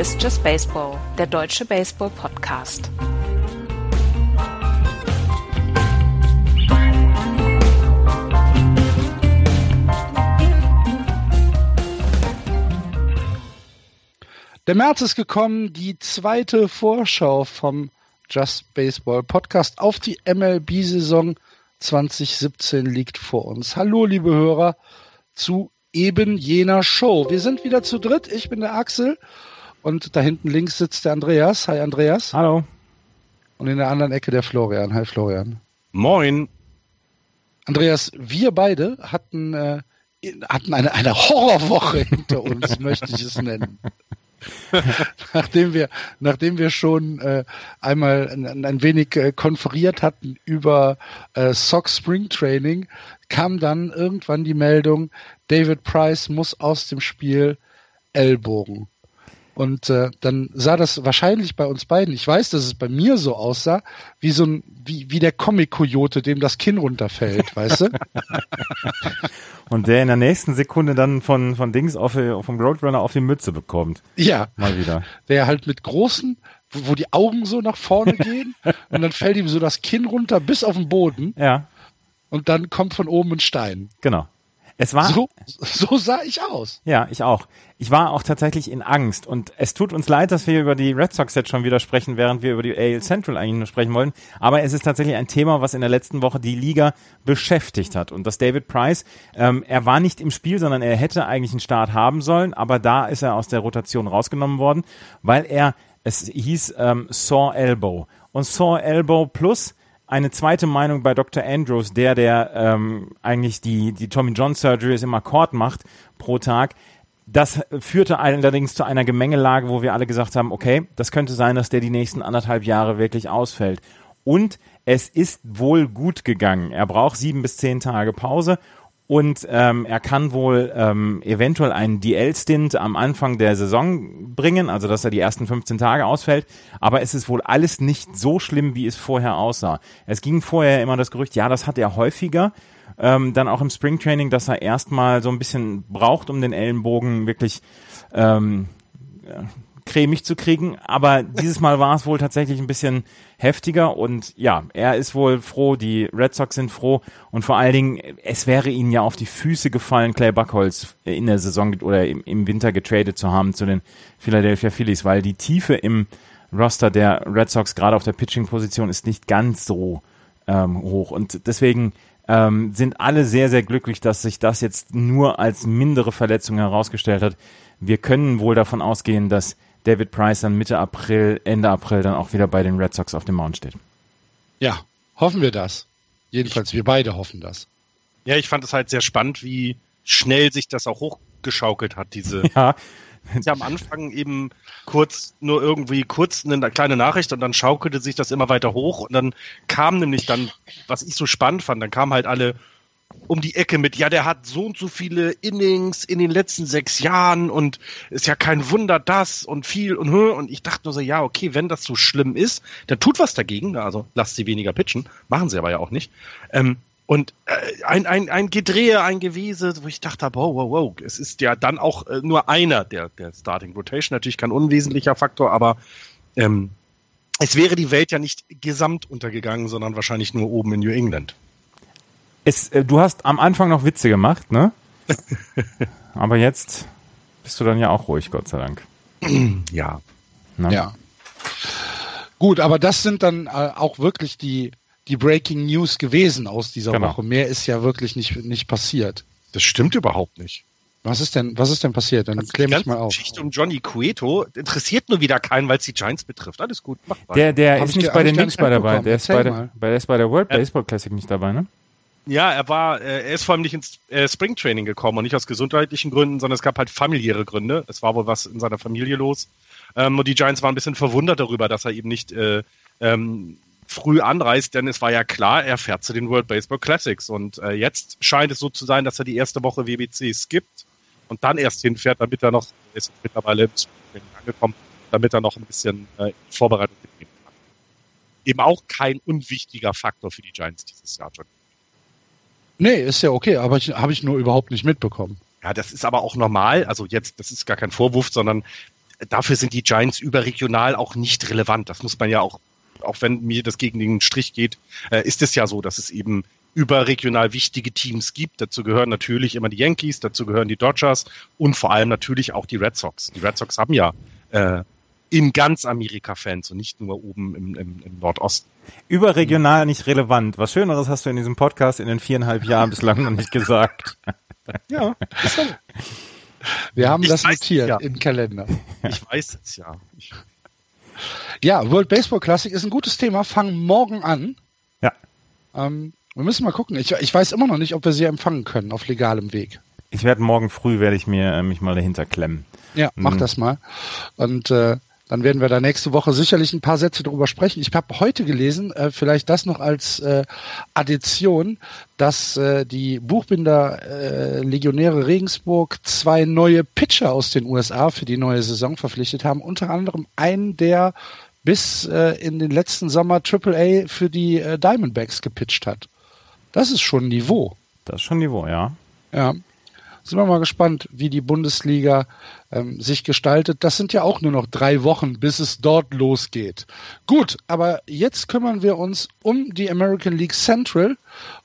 Ist Just Baseball, der deutsche Baseball-Podcast. Der März ist gekommen, die zweite Vorschau vom Just Baseball Podcast auf die MLB-Saison 2017 liegt vor uns. Hallo, liebe Hörer, zu eben jener Show. Wir sind wieder zu dritt. Ich bin der Axel und da hinten links sitzt der Andreas. Hi, Andreas. Hallo. Und in der anderen Ecke der Florian. Hi, Florian. Moin. Andreas, wir beide hatten, äh, hatten eine, eine Horrorwoche hinter uns, möchte ich es nennen. nachdem wir, nachdem wir schon äh, einmal ein, ein wenig äh, konferiert hatten über äh, Sox Spring Training, kam dann irgendwann die Meldung, David Price muss aus dem Spiel Ellbogen. Und äh, dann sah das wahrscheinlich bei uns beiden, ich weiß, dass es bei mir so aussah, wie so ein, wie, wie der Comic-Kojote, dem das Kinn runterfällt, weißt du? Und der in der nächsten Sekunde dann von, von Dings auf, vom Roadrunner auf die Mütze bekommt. Ja. Mal wieder. Der halt mit großen, wo, wo die Augen so nach vorne gehen und dann fällt ihm so das Kinn runter bis auf den Boden. Ja. Und dann kommt von oben ein Stein. Genau. Es war so, so sah ich aus. Ja, ich auch. Ich war auch tatsächlich in Angst und es tut uns leid, dass wir über die Red Sox jetzt schon wieder sprechen, während wir über die AL Central eigentlich nur sprechen wollen. Aber es ist tatsächlich ein Thema, was in der letzten Woche die Liga beschäftigt hat. Und dass David Price, ähm, er war nicht im Spiel, sondern er hätte eigentlich einen Start haben sollen, aber da ist er aus der Rotation rausgenommen worden, weil er, es hieß ähm, Saw Elbow. Und Saw Elbow plus eine zweite Meinung bei Dr. Andrews, der, der ähm, eigentlich die, die Tommy John Surgeries im Akkord macht pro Tag. Das führte allerdings zu einer Gemengelage, wo wir alle gesagt haben, okay, das könnte sein, dass der die nächsten anderthalb Jahre wirklich ausfällt. Und es ist wohl gut gegangen. Er braucht sieben bis zehn Tage Pause und ähm, er kann wohl ähm, eventuell einen DL-Stint am Anfang der Saison bringen, also dass er die ersten 15 Tage ausfällt. Aber es ist wohl alles nicht so schlimm, wie es vorher aussah. Es ging vorher immer das Gerücht, ja, das hat er häufiger. Ähm, dann auch im Springtraining, dass er erstmal so ein bisschen braucht, um den Ellenbogen wirklich ähm, cremig zu kriegen. Aber dieses Mal war es wohl tatsächlich ein bisschen heftiger und ja, er ist wohl froh, die Red Sox sind froh und vor allen Dingen, es wäre ihnen ja auf die Füße gefallen, Clay Buckholz in der Saison oder im, Winter getradet zu haben zu den Philadelphia Phillies, weil die Tiefe im Roster der Red Sox gerade auf der Pitching-Position ist nicht ganz so ähm, hoch und deswegen ähm, sind alle sehr, sehr glücklich, dass sich das jetzt nur als mindere Verletzung herausgestellt hat. Wir können wohl davon ausgehen, dass David Price dann Mitte April, Ende April dann auch wieder bei den Red Sox auf dem Mount steht. Ja, hoffen wir das. Jedenfalls, wir beide hoffen das. Ja, ich fand es halt sehr spannend, wie schnell sich das auch hochgeschaukelt hat, diese. Ja. Ja, am Anfang eben kurz, nur irgendwie kurz eine kleine Nachricht und dann schaukelte sich das immer weiter hoch und dann kam nämlich dann, was ich so spannend fand, dann kamen halt alle um die Ecke mit, ja, der hat so und so viele Innings in den letzten sechs Jahren und ist ja kein Wunder das und viel und und ich dachte nur so, ja, okay, wenn das so schlimm ist, dann tut was dagegen, also lasst sie weniger pitchen, machen sie aber ja auch nicht. Ähm, und äh, ein, ein, ein Gedrehe, ein Gewese, wo ich dachte, wow, wow, wow, es ist ja dann auch äh, nur einer der, der Starting Rotation, natürlich kein unwesentlicher Faktor, aber ähm, es wäre die Welt ja nicht gesamt untergegangen, sondern wahrscheinlich nur oben in New England. Es, äh, du hast am Anfang noch Witze gemacht, ne? Aber jetzt bist du dann ja auch ruhig, Gott sei Dank. Ja. Na? Ja. Gut, aber das sind dann äh, auch wirklich die, die Breaking News gewesen aus dieser genau. Woche. Mehr ist ja wirklich nicht, nicht passiert. Das stimmt überhaupt nicht. Was ist denn, was ist denn passiert? Dann also klär mich mal auf. Die Geschichte um Johnny Cueto interessiert nur wieder keinen, weil es die Giants betrifft. Alles gut, mach mal. Der, der ist nicht bei den Links bei dabei. Der ist bei, der, der ist bei der World Baseball Classic nicht dabei, ne? Ja, er war, äh, er ist vor allem nicht ins äh, Springtraining gekommen und nicht aus gesundheitlichen Gründen, sondern es gab halt familiäre Gründe. Es war wohl was in seiner Familie los. Ähm, und die Giants waren ein bisschen verwundert darüber, dass er eben nicht äh, ähm, früh anreist, denn es war ja klar, er fährt zu den World Baseball Classics. Und jetzt scheint es so zu sein, dass er die erste Woche WBC skippt und dann erst hinfährt, damit er noch, ist mittlerweile im Springtraining angekommen, damit er noch ein bisschen Vorbereitung mitnehmen kann. Eben auch kein unwichtiger Faktor für die Giants dieses Jahr, John. Nee, ist ja okay, aber habe ich nur überhaupt nicht mitbekommen. Ja, das ist aber auch normal. Also jetzt, das ist gar kein Vorwurf, sondern dafür sind die Giants überregional auch nicht relevant. Das muss man ja auch, auch wenn mir das gegen den Strich geht, äh, ist es ja so, dass es eben überregional wichtige Teams gibt. Dazu gehören natürlich immer die Yankees, dazu gehören die Dodgers und vor allem natürlich auch die Red Sox. Die Red Sox haben ja äh, in ganz Amerika Fans und nicht nur oben im, im, im Nordosten. Überregional nicht relevant. Was Schöneres hast du in diesem Podcast in den viereinhalb Jahren bislang noch nicht gesagt. ja, ist so. Wir haben ich das notiert ja. im Kalender. Ich weiß es ja. Ich ja, World Baseball Classic ist ein gutes Thema. Fangen morgen an. Ja. Ähm, wir müssen mal gucken. Ich, ich weiß immer noch nicht, ob wir sie empfangen können auf legalem Weg. Ich werde morgen früh werde ich mir äh, mich mal dahinter klemmen. Ja, mach mhm. das mal. Und äh, dann werden wir da nächste Woche sicherlich ein paar Sätze drüber sprechen. Ich habe heute gelesen, äh, vielleicht das noch als äh, Addition, dass äh, die Buchbinder äh, Legionäre Regensburg zwei neue Pitcher aus den USA für die neue Saison verpflichtet haben. Unter anderem einen, der bis äh, in den letzten Sommer AAA für die äh, Diamondbacks gepitcht hat. Das ist schon Niveau. Das ist schon Niveau, ja. Ja. Sind wir mal gespannt, wie die Bundesliga ähm, sich gestaltet. Das sind ja auch nur noch drei Wochen, bis es dort losgeht. Gut, aber jetzt kümmern wir uns um die American League Central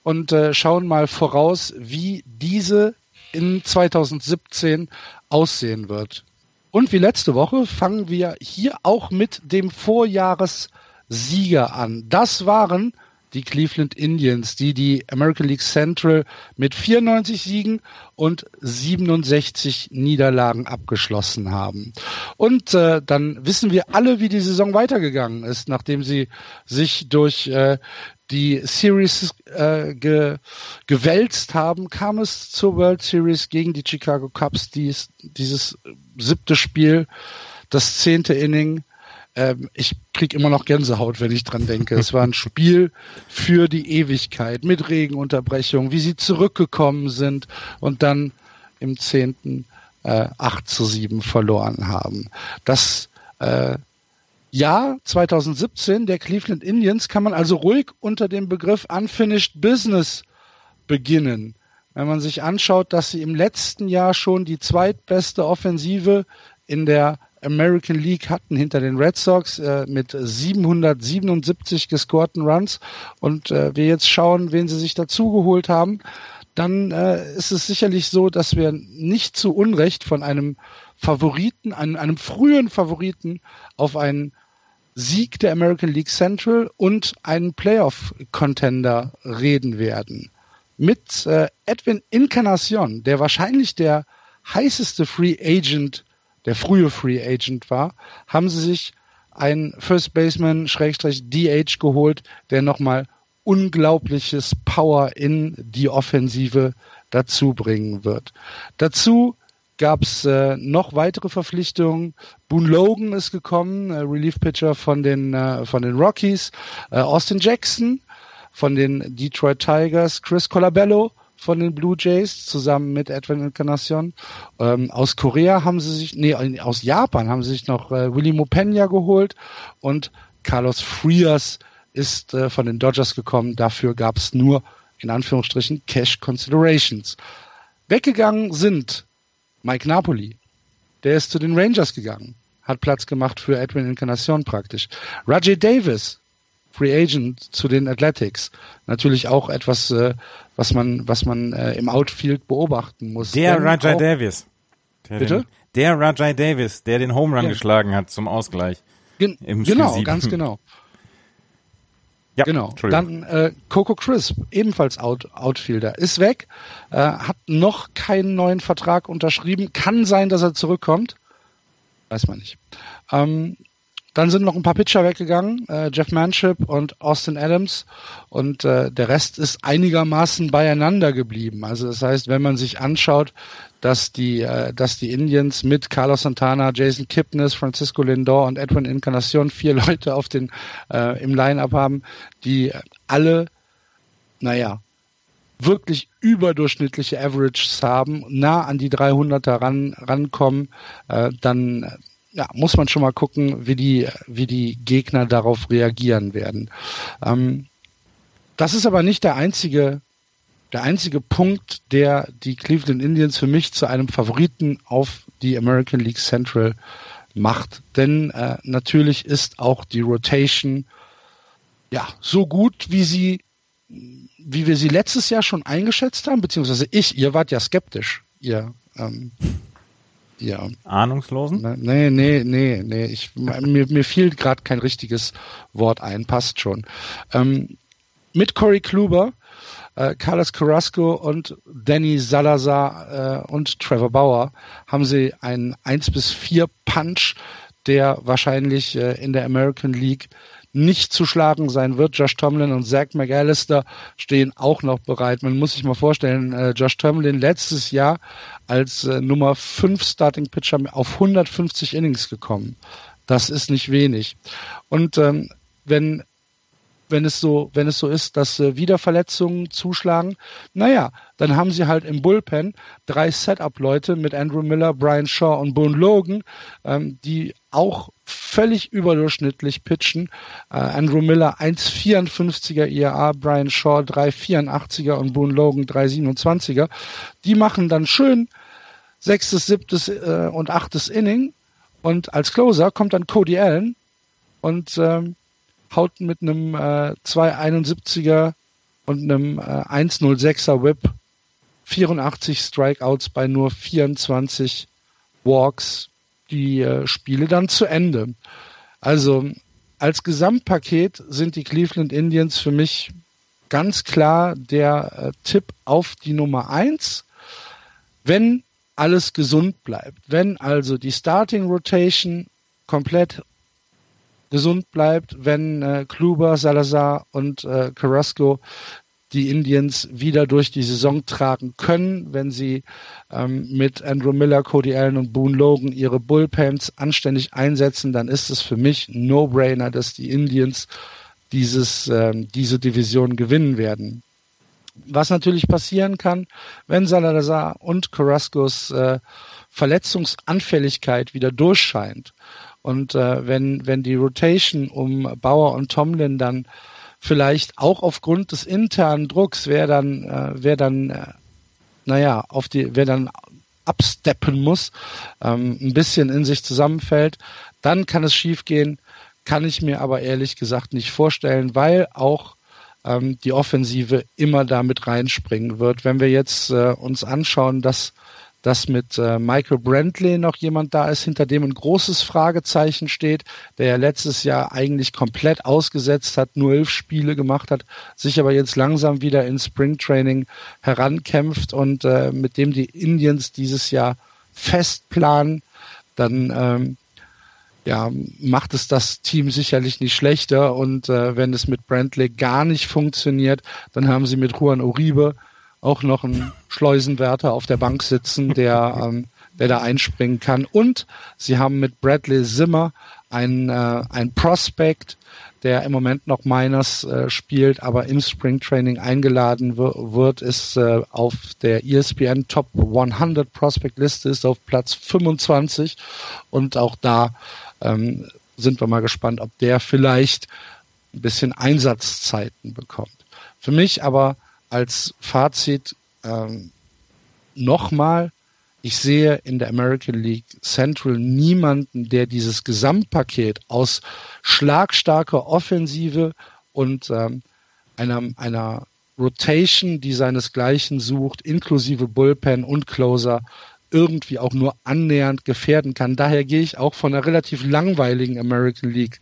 und äh, schauen mal voraus, wie diese in 2017 aussehen wird. Und wie letzte Woche fangen wir hier auch mit dem Vorjahressieger an. Das waren die Cleveland Indians, die die American League Central mit 94 Siegen und 67 Niederlagen abgeschlossen haben. Und äh, dann wissen wir alle, wie die Saison weitergegangen ist, nachdem sie sich durch äh, die Series äh, ge, gewälzt haben, kam es zur World Series gegen die Chicago Cubs, dies, dieses siebte Spiel, das zehnte Inning ähm, ich krieg immer noch Gänsehaut, wenn ich dran denke. Es war ein Spiel für die Ewigkeit mit Regenunterbrechung, wie sie zurückgekommen sind und dann im zehnten äh, 8 zu 7 verloren haben. Das äh, Jahr 2017 der Cleveland Indians kann man also ruhig unter dem Begriff Unfinished Business beginnen. Wenn man sich anschaut, dass sie im letzten Jahr schon die zweitbeste Offensive in der American League hatten hinter den Red Sox äh, mit 777 gescorten Runs und äh, wir jetzt schauen, wen sie sich dazugeholt haben, dann äh, ist es sicherlich so, dass wir nicht zu Unrecht von einem Favoriten, einem, einem frühen Favoriten auf einen Sieg der American League Central und einen Playoff-Contender reden werden. Mit äh, Edwin Encarnacion, der wahrscheinlich der heißeste Free Agent der frühe Free Agent war, haben sie sich einen First Baseman Schrägstrich DH geholt, der nochmal unglaubliches Power in die Offensive dazu bringen wird. Dazu gab es äh, noch weitere Verpflichtungen. Boone Logan ist gekommen, äh, Relief Pitcher von den äh, von den Rockies, äh, Austin Jackson von den Detroit Tigers, Chris Colabello von den Blue Jays zusammen mit Edwin Encarnacion. Ähm, aus Korea haben sie sich, nee, aus Japan haben sie sich noch äh, Willy Mopena geholt und Carlos Frias ist äh, von den Dodgers gekommen. Dafür gab es nur in Anführungsstrichen Cash Considerations. Weggegangen sind Mike Napoli. Der ist zu den Rangers gegangen. Hat Platz gemacht für Edwin Encarnacion praktisch. Rajay Davis Free Agent zu den Athletics. Natürlich auch etwas, äh, was man, was man äh, im Outfield beobachten muss. Der Rajai Davis. Der bitte? Den, der Rajai Davis, der den Home Run ja. geschlagen hat zum Ausgleich. Gen genau, ganz genau. Ja, genau. Dann äh, Coco Crisp, ebenfalls Out Outfielder, ist weg, äh, hat noch keinen neuen Vertrag unterschrieben. Kann sein, dass er zurückkommt. Weiß man nicht. Ähm, dann sind noch ein paar Pitcher weggegangen, äh, Jeff Manship und Austin Adams. Und äh, der Rest ist einigermaßen beieinander geblieben. Also das heißt, wenn man sich anschaut, dass die, äh, dass die Indians mit Carlos Santana, Jason Kipnis, Francisco Lindor und Edwin Encarnacion vier Leute auf den äh, im Line-up haben, die alle, naja, wirklich überdurchschnittliche Averages haben, nah an die 300er ran, rankommen, äh, dann ja, muss man schon mal gucken, wie die, wie die Gegner darauf reagieren werden. Ähm, das ist aber nicht der einzige, der einzige Punkt, der die Cleveland Indians für mich zu einem Favoriten auf die American League Central macht. Denn äh, natürlich ist auch die Rotation ja so gut, wie sie, wie wir sie letztes Jahr schon eingeschätzt haben, beziehungsweise ich, ihr wart ja skeptisch, ihr ähm, ja. Ahnungslosen? Nee, nee, nee, nee. Ich, mir, mir fiel gerade kein richtiges Wort ein, passt schon. Ähm, mit Corey Kluber, äh, Carlos Carrasco und Danny Salazar äh, und Trevor Bauer haben sie einen 1 bis 4 Punch, der wahrscheinlich äh, in der American League nicht zu schlagen sein wird. Josh Tomlin und Zach McAllister stehen auch noch bereit. Man muss sich mal vorstellen, äh, Josh Tomlin letztes Jahr als äh, Nummer 5 Starting Pitcher auf 150 Innings gekommen. Das ist nicht wenig. Und ähm, wenn wenn es so, wenn es so ist, dass äh, wieder Verletzungen zuschlagen, naja, dann haben sie halt im Bullpen drei Setup-Leute mit Andrew Miller, Brian Shaw und Boone Logan, ähm, die auch völlig überdurchschnittlich pitchen. Äh, Andrew Miller 1,54er IAA, Brian Shaw 3,84er und Boone Logan 3,27er. Die machen dann schön sechstes, siebtes äh, und achtes Inning und als Closer kommt dann Cody Allen und ähm, haut mit einem äh, 271er und einem äh, 106er Whip 84 Strikeouts bei nur 24 Walks die äh, Spiele dann zu Ende. Also als Gesamtpaket sind die Cleveland Indians für mich ganz klar der äh, Tipp auf die Nummer eins, wenn alles gesund bleibt. Wenn also die Starting Rotation komplett gesund bleibt, wenn äh, Kluber, Salazar und äh, Carrasco die Indians wieder durch die Saison tragen können, wenn sie ähm, mit Andrew Miller, Cody Allen und Boone Logan ihre Bullpens anständig einsetzen, dann ist es für mich ein No-Brainer, dass die Indians dieses, ähm, diese Division gewinnen werden. Was natürlich passieren kann, wenn Salazar und Carrascos äh, Verletzungsanfälligkeit wieder durchscheint und äh, wenn, wenn die Rotation um Bauer und Tomlin dann vielleicht auch aufgrund des internen Drucks, wer dann, äh, wer dann, äh, naja, auf die, wer dann absteppen muss, ähm, ein bisschen in sich zusammenfällt, dann kann es schiefgehen, kann ich mir aber ehrlich gesagt nicht vorstellen, weil auch ähm, die Offensive immer damit reinspringen wird. Wenn wir jetzt äh, uns anschauen, dass dass mit äh, Michael Brantley noch jemand da ist, hinter dem ein großes Fragezeichen steht, der ja letztes Jahr eigentlich komplett ausgesetzt hat, nur elf Spiele gemacht hat, sich aber jetzt langsam wieder in Springtraining herankämpft und äh, mit dem die Indians dieses Jahr fest planen, dann ähm, ja, macht es das Team sicherlich nicht schlechter. Und äh, wenn es mit Brantley gar nicht funktioniert, dann haben sie mit Juan Uribe auch noch einen Schleusenwärter auf der Bank sitzen, der, ähm, der da einspringen kann. Und sie haben mit Bradley Zimmer einen, äh, ein Prospect, der im Moment noch Miners äh, spielt, aber im Springtraining eingeladen wird, ist äh, auf der ESPN Top 100 Prospect Liste, ist auf Platz 25 und auch da ähm, sind wir mal gespannt, ob der vielleicht ein bisschen Einsatzzeiten bekommt. Für mich aber als Fazit ähm, nochmal, ich sehe in der American League Central niemanden, der dieses Gesamtpaket aus schlagstarker Offensive und ähm, einer, einer Rotation, die seinesgleichen sucht, inklusive Bullpen und Closer, irgendwie auch nur annähernd gefährden kann. Daher gehe ich auch von einer relativ langweiligen American League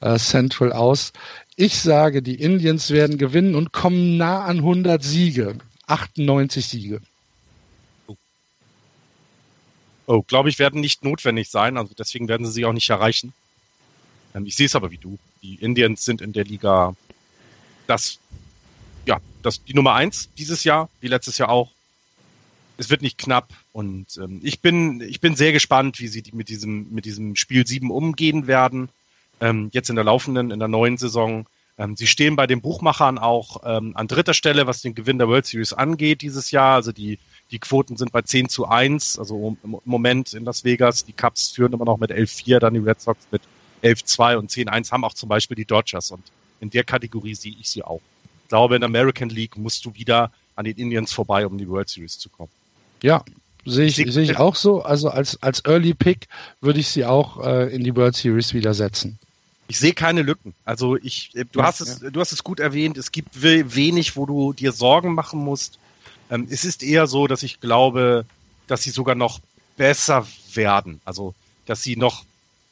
äh, Central aus. Ich sage, die Indians werden gewinnen und kommen nah an 100 Siege. 98 Siege. Oh, glaube ich, werden nicht notwendig sein. Also deswegen werden sie sie auch nicht erreichen. Ähm, ich sehe es aber wie du. Die Indians sind in der Liga das, ja, das, die Nummer eins dieses Jahr, wie letztes Jahr auch. Es wird nicht knapp und ähm, ich bin, ich bin sehr gespannt, wie sie mit diesem, mit diesem Spiel 7 umgehen werden ähm, jetzt in der laufenden, in der neuen Saison. Ähm, sie stehen bei den Buchmachern auch ähm, an dritter Stelle, was den Gewinn der World Series angeht dieses Jahr. Also die, die Quoten sind bei 10 zu 1, also im Moment in Las Vegas. Die Cubs führen immer noch mit 11-4, dann die Red Sox mit 11-2 und 10-1 haben auch zum Beispiel die Dodgers. Und in der Kategorie sehe ich sie auch. Ich glaube, in der American League musst du wieder an den Indians vorbei, um die World Series zu kommen. Ja, sehe ich, sehe ich auch so. Also als, als Early Pick würde ich sie auch äh, in die World Series wieder setzen. Ich sehe keine Lücken. Also ich, äh, du hast es, du hast es gut erwähnt. Es gibt wenig, wo du dir Sorgen machen musst. Ähm, es ist eher so, dass ich glaube, dass sie sogar noch besser werden. Also, dass sie noch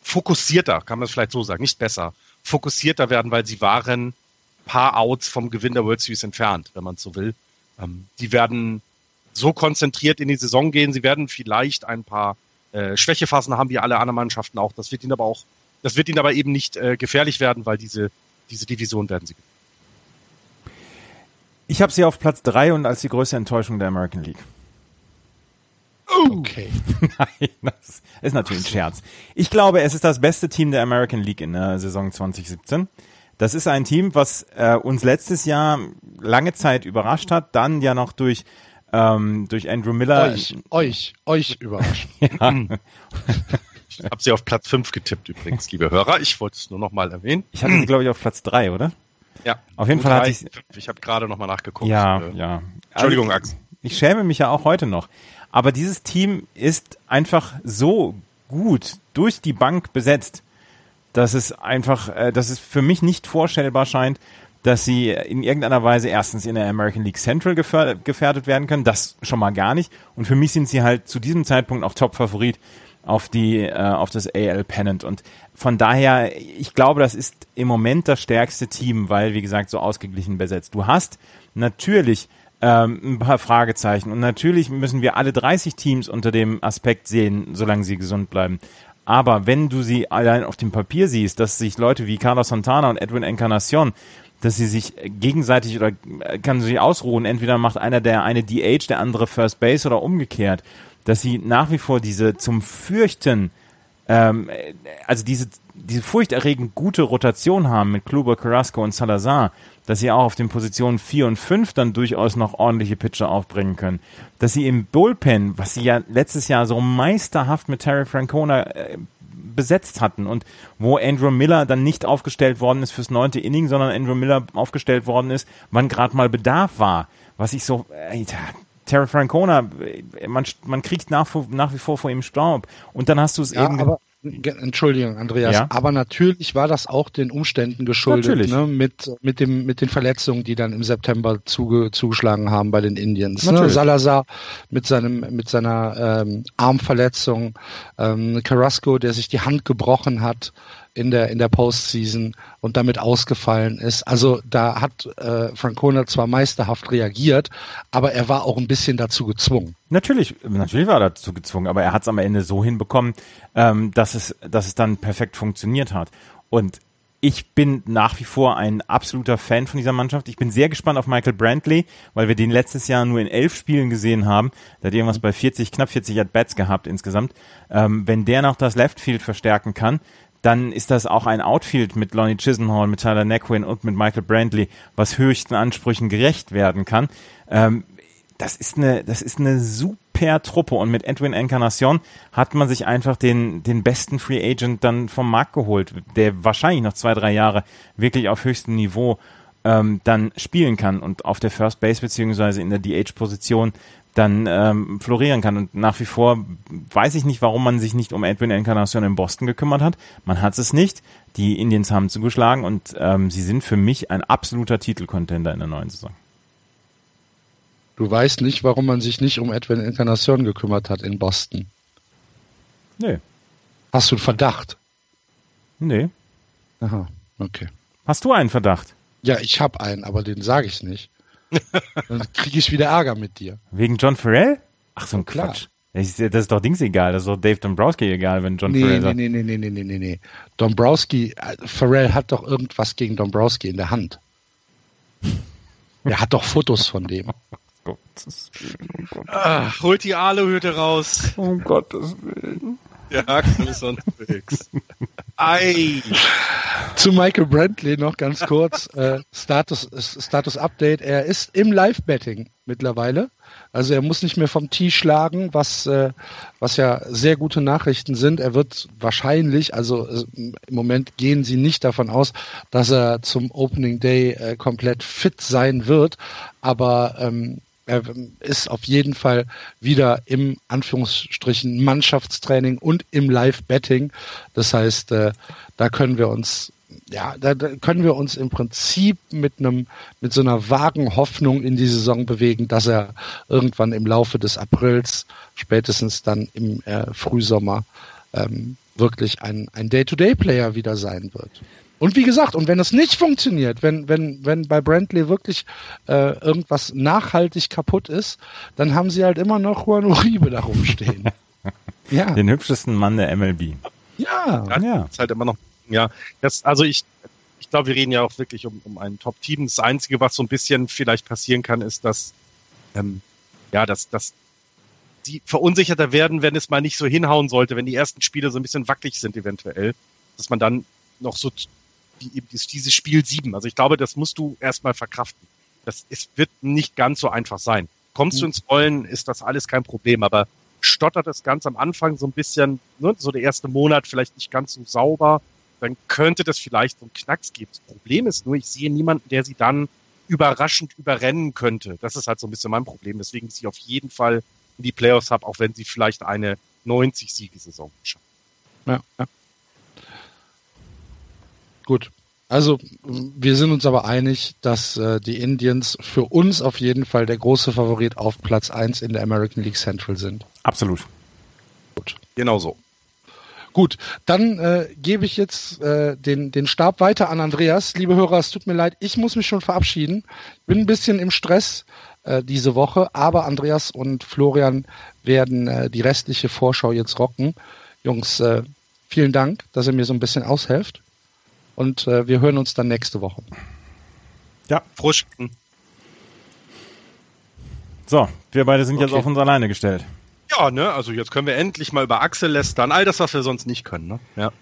fokussierter, kann man es vielleicht so sagen, nicht besser, fokussierter werden, weil sie waren paar Outs vom Gewinn der World Series entfernt, wenn man so will. Ähm, die werden so konzentriert in die Saison gehen. Sie werden vielleicht ein paar äh, Schwächephasen haben, wie alle anderen Mannschaften auch. Das wird ihnen aber auch, das wird ihnen aber eben nicht äh, gefährlich werden, weil diese, diese Division werden sie. Ich habe sie auf Platz drei und als die größte Enttäuschung der American League. Okay. Nein, das ist natürlich ein Scherz. Ich glaube, es ist das beste Team der American League in der Saison 2017. Das ist ein Team, was äh, uns letztes Jahr lange Zeit überrascht hat, dann ja noch durch ähm, durch Andrew Miller. Euch, euch, euch überrascht. ja. Ich habe sie auf Platz 5 getippt übrigens, liebe Hörer. Ich wollte es nur noch mal erwähnen. Ich hatte sie, glaube ich, auf Platz 3, oder? Ja. Auf jeden Fall hatte ich. Ich habe gerade noch mal nachgeguckt. Ja, äh, ja. Entschuldigung, Also, Axel. Ich schäme mich ja auch heute noch. Aber dieses Team ist einfach so gut durch die Bank besetzt, dass es einfach, äh, dass es für mich nicht vorstellbar scheint, dass sie in irgendeiner Weise erstens in der American League Central gefährdet, werden können. Das schon mal gar nicht. Und für mich sind sie halt zu diesem Zeitpunkt auch Top-Favorit auf die, äh, auf das AL Pennant. Und von daher, ich glaube, das ist im Moment das stärkste Team, weil, wie gesagt, so ausgeglichen besetzt. Du hast natürlich ähm, ein paar Fragezeichen. Und natürlich müssen wir alle 30 Teams unter dem Aspekt sehen, solange sie gesund bleiben. Aber wenn du sie allein auf dem Papier siehst, dass sich Leute wie Carlos Santana und Edwin Encarnacion, dass sie sich gegenseitig oder äh, kann sich ausruhen, entweder macht einer der eine DH, der andere First Base oder umgekehrt, dass sie nach wie vor diese zum Fürchten ähm, also diese, diese furchterregend gute Rotation haben mit Kluber, Carrasco und Salazar, dass sie auch auf den Positionen 4 und 5 dann durchaus noch ordentliche Pitcher aufbringen können. Dass sie im Bullpen, was sie ja letztes Jahr so meisterhaft mit Terry Francona äh, besetzt hatten und wo Andrew Miller dann nicht aufgestellt worden ist fürs neunte Inning, sondern Andrew Miller aufgestellt worden ist, wann gerade mal Bedarf war. Was ich so, äh, Terry Francona, man, man kriegt nach, nach wie vor vor ihm Staub. Und dann hast du es Ja, eben. aber Entschuldigung, Andreas, Ja? aber natürlich war das auch den Umständen geschuldet, ne, mit, mit, dem, mit den Verletzungen, die dann im September zuge, zugeschlagen haben bei den Indians. Ne? Salazar mit, seinem, mit seiner ähm, Armverletzung, ähm, Carrasco, der sich die Hand gebrochen hat in der, in der Postseason und damit ausgefallen ist. Also da hat äh, Francona zwar meisterhaft reagiert, aber er war auch ein bisschen dazu gezwungen. Natürlich, natürlich war er dazu gezwungen, aber er hat es am Ende so hinbekommen, ähm, dass es, dass es dann perfekt funktioniert hat. Und ich bin nach wie vor ein absoluter Fan von dieser Mannschaft. Ich bin sehr gespannt auf Michael Brantley, weil wir den letztes Jahr nur in elf Spielen gesehen haben. Der hat irgendwas bei 40, knapp 40 At-Bats gehabt insgesamt. Ähm, wenn der noch das Left Field verstärken kann, dann ist das auch ein Outfield mit Lonnie Chisenhall, mit Tyler Nequin und mit Michael Brantley, was höchsten Ansprüchen gerecht werden kann. Ähm, das ist eine, das ist eine super Truppe und mit Edwin Encarnacion hat man sich einfach den, den besten Free Agent dann vom Markt geholt, der wahrscheinlich noch zwei, drei Jahre wirklich auf höchstem Niveau ähm, dann spielen kann und auf der First Base beziehungsweise in der DH-Position dann ähm, florieren kann. Und nach wie vor weiß ich nicht, warum man sich nicht um Edwin Encarnacion in Boston gekümmert hat. Man hat es nicht. Die Indians haben zugeschlagen und ähm, sie sind für mich ein absoluter Titelcontender in der neuen Saison. Du weißt nicht, warum man sich nicht um Edwin Encarnacion gekümmert hat in Boston. Nee, Hast du einen Verdacht? nee. Aha, okay. Hast du einen Verdacht? Ja, ich habe einen, aber den sage ich nicht. Dann kriege ich wieder Ärger mit dir. Wegen John Farrell? Ach so ein Klar. Quatsch. Das ist, doch Dings egal, das ist doch Dave Dombrowski egal, wenn John Nee, Farrell nee, sagt. nee, nee, nee, nee, nee, nee, nee. Dombrowski, äh, Pharrell hat doch irgendwas gegen Dombrowski in der Hand. Er hat doch Fotos von dem. Gottes Willen, oh Gott. Ah, holt die Aluhüte raus. Um Gottes Willen. Der Axel ist unterwegs. Ei. Zu Michael Brantley noch ganz kurz. Äh, Status, Status Update. Er ist im Live-Betting mittlerweile. Also er muss nicht mehr vom Tee schlagen, was, äh, was ja sehr gute Nachrichten sind. Er wird wahrscheinlich, also äh, im Moment gehen sie nicht davon aus, dass er zum Opening Day äh, komplett fit sein wird. Aber ähm, Er ist auf jeden Fall wieder im Anführungsstrichen Mannschaftstraining und im Live-Betting. Das heißt, äh, da können wir uns ja, da, können wir uns im Prinzip mit einem, mit so einer vagen Hoffnung in die Saison bewegen, dass er irgendwann im Laufe des Aprils, spätestens dann im äh, Frühsommer, ähm, wirklich ein, ein Day-to-Day-Player wieder sein wird. Und wie gesagt, und wenn es nicht funktioniert, wenn, wenn, wenn bei Brantley wirklich äh, irgendwas nachhaltig kaputt ist, dann haben sie halt immer noch Juan Uribe da rumstehen. ja. Den hübschesten Mann der MLB. Ja. ja. ja. Ist halt immer noch ja, das, also ich, ich glaube, wir reden ja auch wirklich um, um ein Top-Team. Das Einzige, was so ein bisschen vielleicht passieren kann, ist, dass, ähm, ja, dass, dass die verunsicherter werden, wenn es mal nicht so hinhauen sollte, wenn die ersten Spiele so ein bisschen wackelig sind eventuell, dass man dann noch so die, dieses Spiel sieben. Also ich glaube, das musst du erstmal verkraften. Das es wird nicht ganz so einfach sein. Kommst mhm. du ins Rollen, ist das alles kein Problem, aber stottert es ganz am Anfang so ein bisschen, ne, so der erste Monat vielleicht nicht ganz so sauber, dann könnte das vielleicht so einen Knacks geben. Das Problem ist nur, ich sehe niemanden, der sie dann überraschend überrennen könnte. Das ist halt so ein bisschen mein Problem. Deswegen sie auf jeden Fall in die Playoffs habe, auch wenn sie vielleicht eine 90-Siegesaison schaffen. Ja, ja. Gut. Also wir sind uns aber einig, dass äh, die Indians für uns auf jeden Fall der große Favorit auf Platz 1 in der American League Central sind. Absolut. Gut. Genau so. Gut, dann äh, gebe ich jetzt äh, den, den Stab weiter an Andreas. Liebe Hörer, es tut mir leid, ich muss mich schon verabschieden. Bin ein bisschen im Stress äh, diese Woche, aber Andreas und Florian werden äh, die restliche Vorschau jetzt rocken. Jungs, äh, vielen Dank, dass ihr mir so ein bisschen aushelft. Und äh, wir hören uns dann nächste Woche. Ja, Frühstücken. So, wir beide sind okay. jetzt auf uns alleine gestellt. Ja, ne, also jetzt können wir endlich mal über Axel lästern, all das, was wir sonst nicht können, ne? Ja.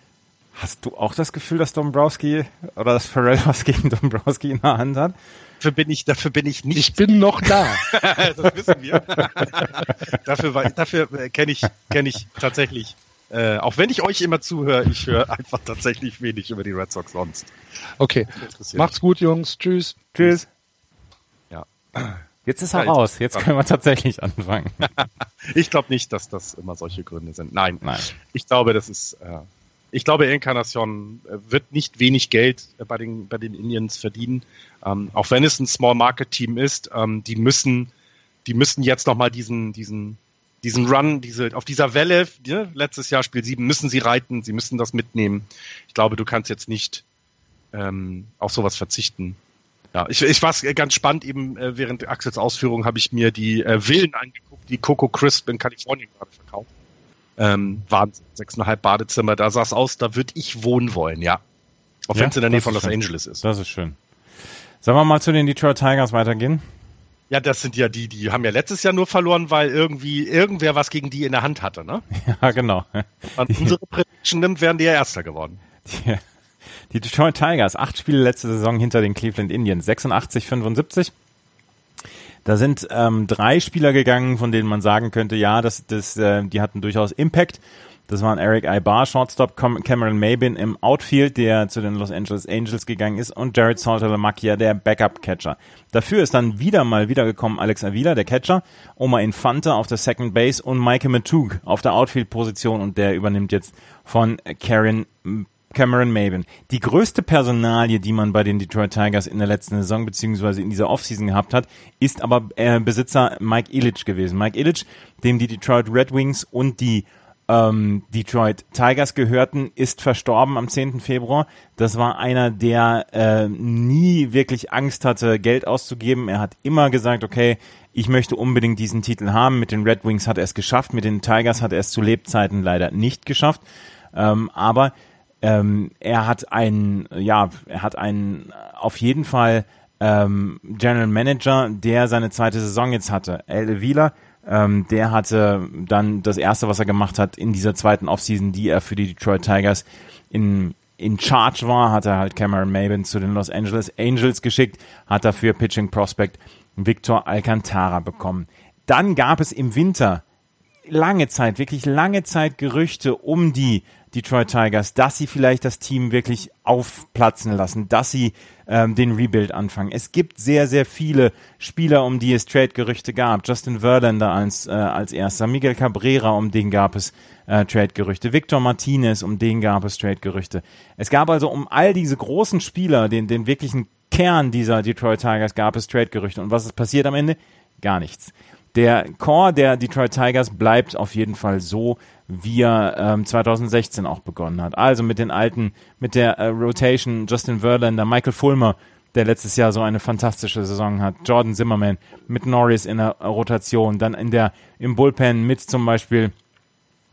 Hast du auch das Gefühl, dass Dombrowski oder dass Pharrell was gegen Dombrowski in der Hand hat? Dafür bin ich, dafür bin ich nicht. Ich bin noch da. das wissen wir. dafür dafür äh, kenne ich, kenne ich tatsächlich. Äh, auch wenn ich euch immer zuhöre, ich höre einfach tatsächlich wenig über die Red Sox sonst. Okay. Macht's gut, Jungs. Tschüss. Tschüss. Ja. Jetzt ist er ja, raus. Jetzt können wir tatsächlich anfangen. ich glaube nicht, dass das immer solche Gründe sind. Nein. Nein. Ich glaube, das ist, äh, ich glaube, Incarnation äh, wird nicht wenig Geld äh, bei den, bei den Indians verdienen. Ähm, auch wenn es ein Small Market Team ist, ähm, die müssen, die müssen jetzt nochmal diesen, diesen, diesen Run, diese, auf dieser Welle, ne, letztes Jahr Spiel 7, müssen sie reiten, sie müssen das mitnehmen. Ich glaube, du kannst jetzt nicht ähm, auf sowas verzichten. Ja, ich, ich war ganz spannend, eben äh, während Axels Ausführung habe ich mir die äh, Villen angeguckt, die Coco Crisp in Kalifornien gerade verkauft. Ähm, waren sechseinhalb Badezimmer, da sah es aus, da würde ich wohnen wollen, ja. Auch ja, wenn es in der Nähe von Los schön. Angeles ist. Das ist schön. Sollen wir mal zu den Detroit Tigers weitergehen? Ja, das sind ja die, die haben ja letztes Jahr nur verloren, weil irgendwie irgendwer was gegen die in der Hand hatte, ne? Ja, genau. Und unsere Prediction nimmt, wären die ja Erster geworden. Die, die Detroit Tigers, acht Spiele letzte Saison hinter den Cleveland Indians, 86, 75. Da sind ähm, drei Spieler gegangen, von denen man sagen könnte, ja, das, das, äh, die hatten durchaus Impact. Das waren Eric Ibar, Shortstop, Cameron Mabin im Outfield, der zu den Los Angeles Angels gegangen ist, und Jared Salter-Lamacchia, der Backup-Catcher. Dafür ist dann wieder mal wiedergekommen Alex Avila, der Catcher, Oma Infante auf der Second Base und Mike Matug auf der Outfield-Position und der übernimmt jetzt von Karen Cameron Maben. Die größte Personalie, die man bei den Detroit Tigers in der letzten Saison beziehungsweise in dieser Offseason gehabt hat, ist aber äh, Besitzer Mike Illich gewesen. Mike Illich, dem die Detroit Red Wings und die ähm, Detroit Tigers gehörten, ist verstorben am 10. Februar. Das war einer, der äh, nie wirklich Angst hatte, Geld auszugeben. Er hat immer gesagt, okay, ich möchte unbedingt diesen Titel haben. Mit den Red Wings hat er es geschafft, mit den Tigers hat er es zu Lebzeiten leider nicht geschafft. Ähm, aber ähm, er hat einen, ja, er hat einen auf jeden Fall ähm, General Manager, der seine zweite Saison jetzt hatte. El Wieler, ähm, der hatte dann das erste, was er gemacht hat in dieser zweiten Offseason, die er für die Detroit Tigers in in Charge war, hat er halt Cameron Maben zu den Los Angeles Angels geschickt, hat dafür Pitching Prospect Victor Alcantara bekommen. Dann gab es im Winter lange Zeit, wirklich lange Zeit Gerüchte um die Detroit Tigers, dass sie vielleicht das Team wirklich aufplatzen lassen, dass sie ähm, den Rebuild anfangen. Es gibt sehr, sehr viele Spieler, um die es Trade-Gerüchte gab. Justin Verlander als, äh, als erster, Miguel Cabrera, um den gab es äh, Trade-Gerüchte, Victor Martinez, um den gab es Trade-Gerüchte. Es gab also um all diese großen Spieler, den, den wirklichen Kern dieser Detroit Tigers gab es Trade-Gerüchte. Und was ist passiert am Ende? Gar nichts. Der Core der Detroit Tigers bleibt auf jeden Fall so, wie er ähm, 2016 auch begonnen hat. Also mit den alten, mit der äh, Rotation Justin Verlander, Michael Fulmer, der letztes Jahr so eine fantastische Saison hat, Jordan Zimmerman mit Norris in der Rotation, dann in der im Bullpen mit zum Beispiel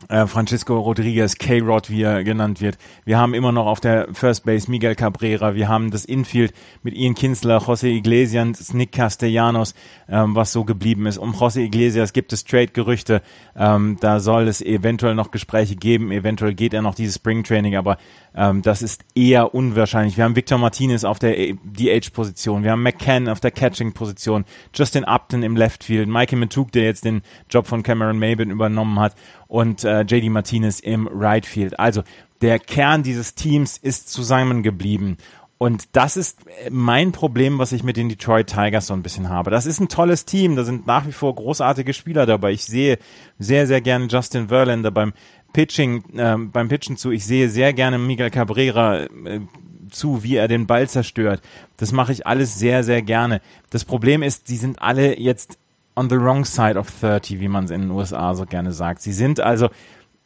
äh, Francisco Rodriguez, K-Rod, wie er genannt wird. Wir haben immer noch auf der First Base Miguel Cabrera. Wir haben das Infield mit Ian Kinsler, José Iglesias, Nick Castellanos, ähm, was so geblieben ist. Um José Iglesias gibt es Trade-Gerüchte. Ähm, da soll es eventuell noch Gespräche geben. Eventuell geht er noch dieses Spring Training, aber ähm, das ist eher unwahrscheinlich. Wir haben Victor Martinez auf der DH-Position. Wir haben McCann auf der Catching-Position. Justin Upton im Left Field. Mikey Matuk, der jetzt den Job von Cameron Maben übernommen hat. Und äh, JD Martinez im Right Field. Also der Kern dieses Teams ist zusammengeblieben. Und das ist mein Problem, was ich mit den Detroit Tigers so ein bisschen habe. Das ist ein tolles Team, da sind nach wie vor großartige Spieler dabei. Ich sehe sehr, sehr gerne Justin Verlander beim Pitching, äh, beim Pitchen zu. Ich sehe sehr gerne Miguel Cabrera äh, zu, wie er den Ball zerstört. Das mache ich alles sehr, sehr gerne. Das Problem ist, sie sind alle jetzt on the wrong side of 30, wie man es in den USA so gerne sagt. Sie sind also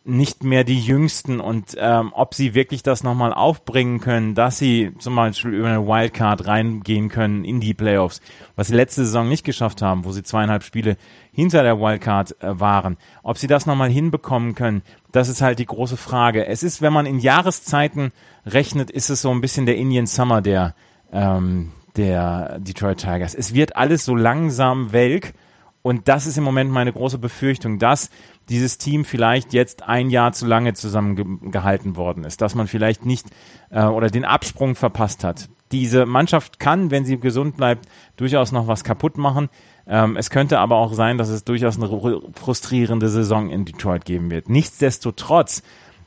nicht mehr die Jüngsten und ähm, ob sie wirklich das nochmal aufbringen können, dass sie zum Beispiel über eine Wildcard reingehen können in die Playoffs, was sie letzte Saison nicht geschafft haben, wo sie zweieinhalb Spiele hinter der Wildcard äh, waren. Ob sie das nochmal hinbekommen können, das ist halt die große Frage. Es ist, wenn man in Jahreszeiten rechnet, ist es so ein bisschen der Indian Summer der, ähm, der Detroit Tigers. Es wird alles so langsam welk und das ist im Moment meine große Befürchtung, dass dieses Team vielleicht jetzt ein Jahr zu lange zusammengehalten worden ist, dass man vielleicht nicht äh, oder den Absprung verpasst hat. Diese Mannschaft kann, wenn sie gesund bleibt, durchaus noch was kaputt machen. Ähm, es könnte aber auch sein, dass es durchaus eine frustrierende Saison in Detroit geben wird. Nichtsdestotrotz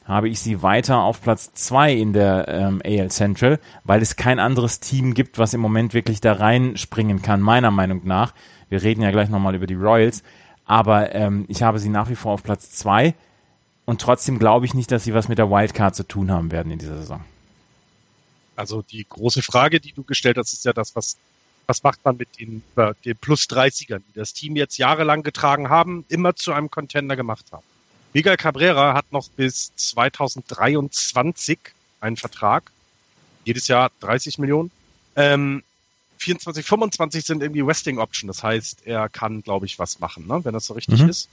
habe ich sie weiter auf Platz zwei in der ähm, AL Central, weil es kein anderes Team gibt, was im Moment wirklich da reinspringen kann, meiner Meinung nach. Wir reden ja gleich nochmal über die Royals. Aber ähm, ich habe sie nach wie vor auf Platz zwei und trotzdem glaube ich nicht, dass sie was mit der Wildcard zu tun haben werden in dieser Saison. Also die große Frage, die du gestellt hast, ist ja das, was, was macht man mit den, den Plus 30ern, die das Team jetzt jahrelang getragen haben, immer zu einem Contender gemacht haben. Miguel Cabrera hat noch bis 2023 einen Vertrag. Jedes Jahr 30 Millionen. Ähm, 24, 25 sind irgendwie Westing Option. Das heißt, er kann, glaube ich, was machen, ne? wenn das so richtig mhm. ist.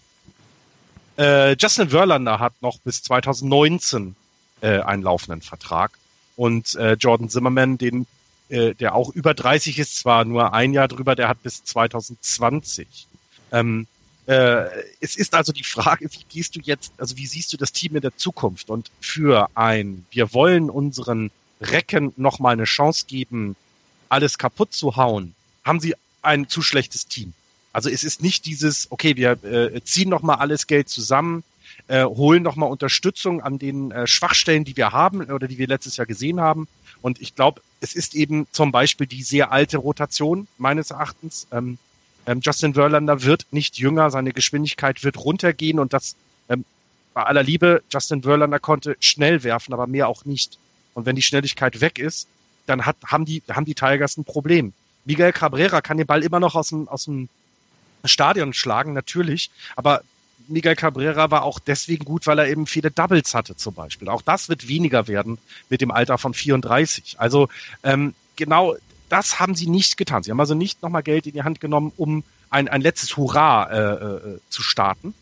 Äh, Justin Verlander hat noch bis 2019 äh, einen laufenden Vertrag. Und äh, Jordan Zimmerman, den, äh, der auch über 30 ist, zwar nur ein Jahr drüber, der hat bis 2020. Ähm, äh, es ist also die Frage, wie gehst du jetzt, also wie siehst du das Team in der Zukunft? Und für ein, wir wollen unseren Recken nochmal eine Chance geben, alles kaputt zu hauen, haben sie ein zu schlechtes Team. Also es ist nicht dieses, okay, wir äh, ziehen noch mal alles Geld zusammen, äh, holen noch mal Unterstützung an den äh, Schwachstellen, die wir haben oder die wir letztes Jahr gesehen haben. Und ich glaube, es ist eben zum Beispiel die sehr alte Rotation meines Erachtens. Ähm, ähm, Justin Verlander wird nicht jünger, seine Geschwindigkeit wird runtergehen und das ähm, bei aller Liebe, Justin Verlander konnte schnell werfen, aber mehr auch nicht. Und wenn die Schnelligkeit weg ist, dann hat, haben, die, haben die Tigers ein Problem. Miguel Cabrera kann den Ball immer noch aus dem, aus dem Stadion schlagen, natürlich, aber Miguel Cabrera war auch deswegen gut, weil er eben viele Doubles hatte zum Beispiel. Auch das wird weniger werden mit dem Alter von 34. Also ähm, genau das haben sie nicht getan. Sie haben also nicht nochmal Geld in die Hand genommen, um ein, ein letztes Hurra äh, äh, zu starten.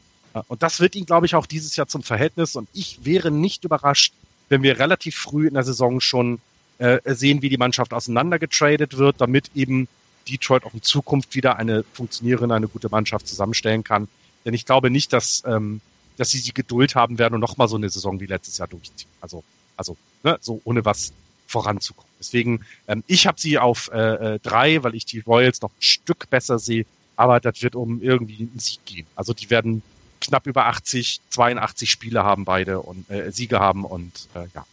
Und das wird ihnen, glaube ich, auch dieses Jahr zum Verhältnis. Und ich wäre nicht überrascht, wenn wir relativ früh in der Saison schon äh, sehen, wie die Mannschaft auseinandergetradet wird, damit eben Detroit auch in Zukunft wieder eine funktionierende, eine gute Mannschaft zusammenstellen kann. Denn ich glaube nicht, dass, ähm, dass sie die Geduld haben werden und nochmal so eine Saison wie letztes Jahr durchziehen. Also, also ne, so ohne was voranzukommen. Deswegen, ähm, ich habe sie auf äh, äh, drei, weil ich die Royals noch ein Stück besser sehe, aber das wird um irgendwie einen Sieg gehen. Also die werden knapp über 80, 82 Spiele haben beide und äh, Siege haben und äh, ja,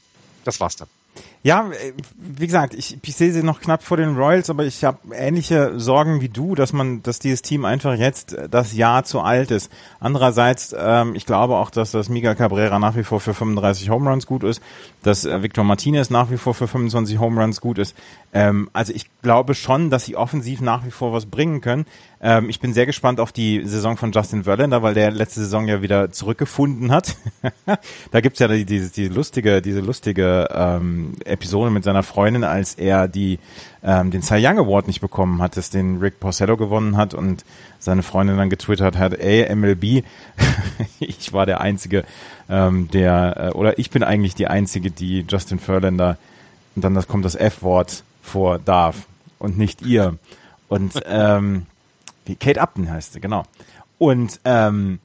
das war's dann. Ja, äh, wie gesagt, ich, ich sehe sie noch knapp vor den Royals, aber ich habe ähnliche Sorgen wie du, dass man, dass dieses Team einfach jetzt äh, das Jahr zu alt ist. Andererseits, ähm, ich glaube auch, dass das Miguel Cabrera nach wie vor für 35 Home Runs gut ist, dass äh, Victor Martinez nach wie vor für 25 Home Runs gut ist. Ähm, also ich glaube schon, dass sie offensiv nach wie vor was bringen können. Ähm, ich bin sehr gespannt auf die Saison von Justin Verlander, weil der letzte Saison ja wieder zurückgefunden hat. da gibt's ja die, die, die lustige, diese lustige ähm, Episode mit seiner Freundin, als er die ähm, den Cy Young Award nicht bekommen hat, das den Rick Porcello gewonnen hat und seine Freundin dann getwittert hat, ey, MLB, ich war der Einzige, ähm, der, äh, oder ich bin eigentlich die Einzige, die Justin Verlander, und dann das kommt das F-Wort vor darf und nicht ihr. Und ähm, Kate Upton heißt sie, genau. Und ähm,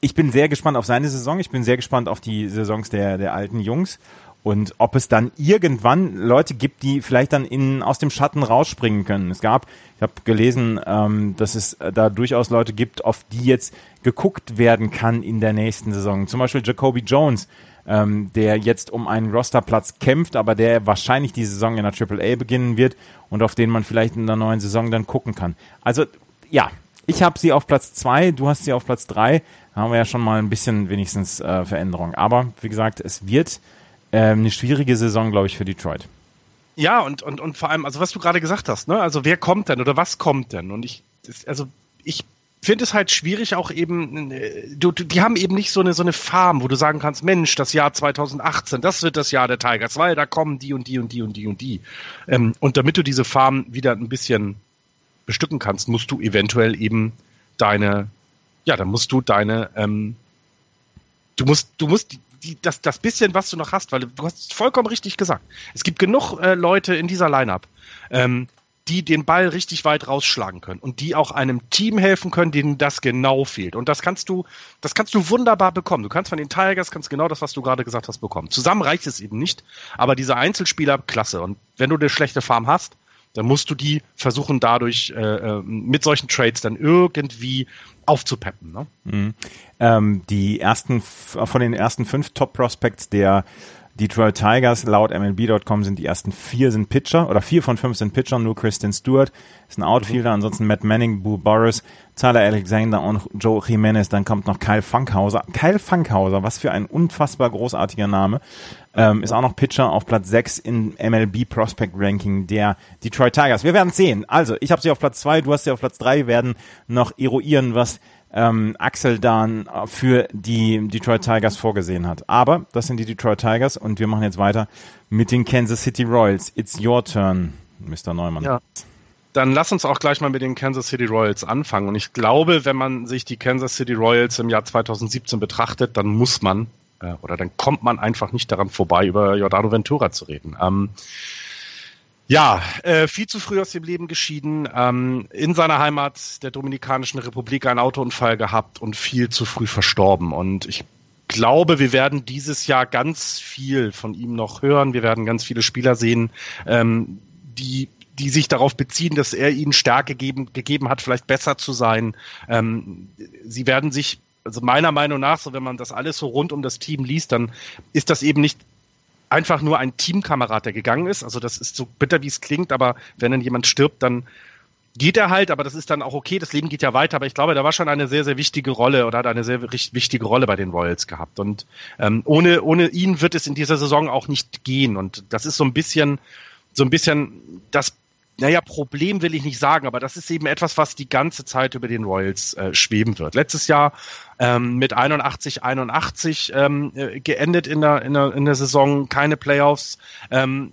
ich bin sehr gespannt auf seine Saison. Ich bin sehr gespannt auf die Saisons der, der alten Jungs. Und ob es dann irgendwann Leute gibt, die vielleicht dann in, aus dem Schatten rausspringen können. Es gab, ich habe gelesen, ähm, dass es da durchaus Leute gibt, auf die jetzt geguckt werden kann in der nächsten Saison. Zum Beispiel Jacoby Jones, ähm, der jetzt um einen Rosterplatz kämpft, aber der wahrscheinlich die Saison in der AAA beginnen wird und auf den man vielleicht in der neuen Saison dann gucken kann. Also ja, ich habe sie auf Platz zwei, du hast sie auf Platz drei. Da haben wir ja schon mal ein bisschen wenigstens äh, Veränderung. Aber wie gesagt, es wird äh, eine schwierige Saison, glaube ich, für Detroit. Ja, und, und, und vor allem, also was du gerade gesagt hast, ne? Also wer kommt denn oder was kommt denn? Und ich, also ich finde es halt schwierig auch eben, äh, du, die haben eben nicht so eine, so eine Farm, wo du sagen kannst, Mensch, das Jahr 2018, das wird das Jahr der Tigers, weil da kommen die und die und die und die und die. Ähm, und damit du diese Farm wieder ein bisschen bestücken kannst, musst du eventuell eben deine, ja, dann musst du deine, ähm, du musst, du musst die, das, das bisschen, was du noch hast, weil du hast vollkommen richtig gesagt. Es gibt genug äh, Leute in dieser Lineup, ähm, die den Ball richtig weit rausschlagen können und die auch einem Team helfen können, denen das genau fehlt. Und das kannst du, das kannst du wunderbar bekommen. Du kannst von den Tigers kannst genau das, was du gerade gesagt hast, bekommen. Zusammen reicht es eben nicht, aber diese Einzelspieler, klasse. Und wenn du eine schlechte Farm hast, dann musst du die versuchen, dadurch äh, äh mit solchen Trades dann irgendwie aufzupeppen. Ne? Mhm. Ähm, die ersten von den ersten fünf Top Prospects der Detroit Tigers laut MLB.com sind die ersten vier sind Pitcher oder vier von fünf sind Pitcher, nur Kristen Stewart ist ein Outfielder, ansonsten Matt Manning, Boo Boris, Tyler Alexander und Joe Jimenez, dann kommt noch Kyle Funkhauser. Kyle Funkhauser, was für ein unfassbar großartiger Name, ähm, ist auch noch Pitcher auf Platz 6 im MLB Prospect Ranking der Detroit Tigers. Wir werden sehen. Also, ich habe sie auf Platz 2, du hast sie auf Platz 3, wir werden noch eruieren, was ähm, Axel dann äh, für die Detroit Tigers vorgesehen hat. Aber das sind die Detroit Tigers und wir machen jetzt weiter mit den Kansas City Royals. It's your turn, Mr. Neumann. Ja. Dann lass uns auch gleich mal mit den Kansas City Royals anfangen. Und ich glaube, wenn man sich die Kansas City Royals im Jahr 2017 betrachtet, dann muss man äh, oder dann kommt man einfach nicht daran vorbei, über Jordano Ventura zu reden. Ähm, ja, äh, viel zu früh aus dem Leben geschieden, ähm, in seiner Heimat der Dominikanischen Republik einen Autounfall gehabt und viel zu früh verstorben. Und ich glaube, wir werden dieses Jahr ganz viel von ihm noch hören. Wir werden ganz viele Spieler sehen, ähm, die die sich darauf beziehen, dass er ihnen Stärke geben, gegeben hat, vielleicht besser zu sein. Ähm, sie werden sich, also meiner Meinung nach, so wenn man das alles so rund um das Team liest, dann ist das eben nicht einfach nur ein Teamkamerad, der gegangen ist. Also das ist so bitter, wie es klingt, aber wenn dann jemand stirbt, dann geht er halt, aber das ist dann auch okay, das Leben geht ja weiter, aber ich glaube, da war schon eine sehr, sehr wichtige Rolle oder hat eine sehr wichtige Rolle bei den Royals gehabt. Und ähm, ohne, ohne ihn wird es in dieser Saison auch nicht gehen. Und das ist so ein bisschen, so ein bisschen das naja, Problem will ich nicht sagen, aber das ist eben etwas, was die ganze Zeit über den Royals äh, schweben wird. Letztes Jahr ähm, mit 81, 81 ähm, äh, geendet in der, in, der, in der Saison, keine Playoffs. Ähm,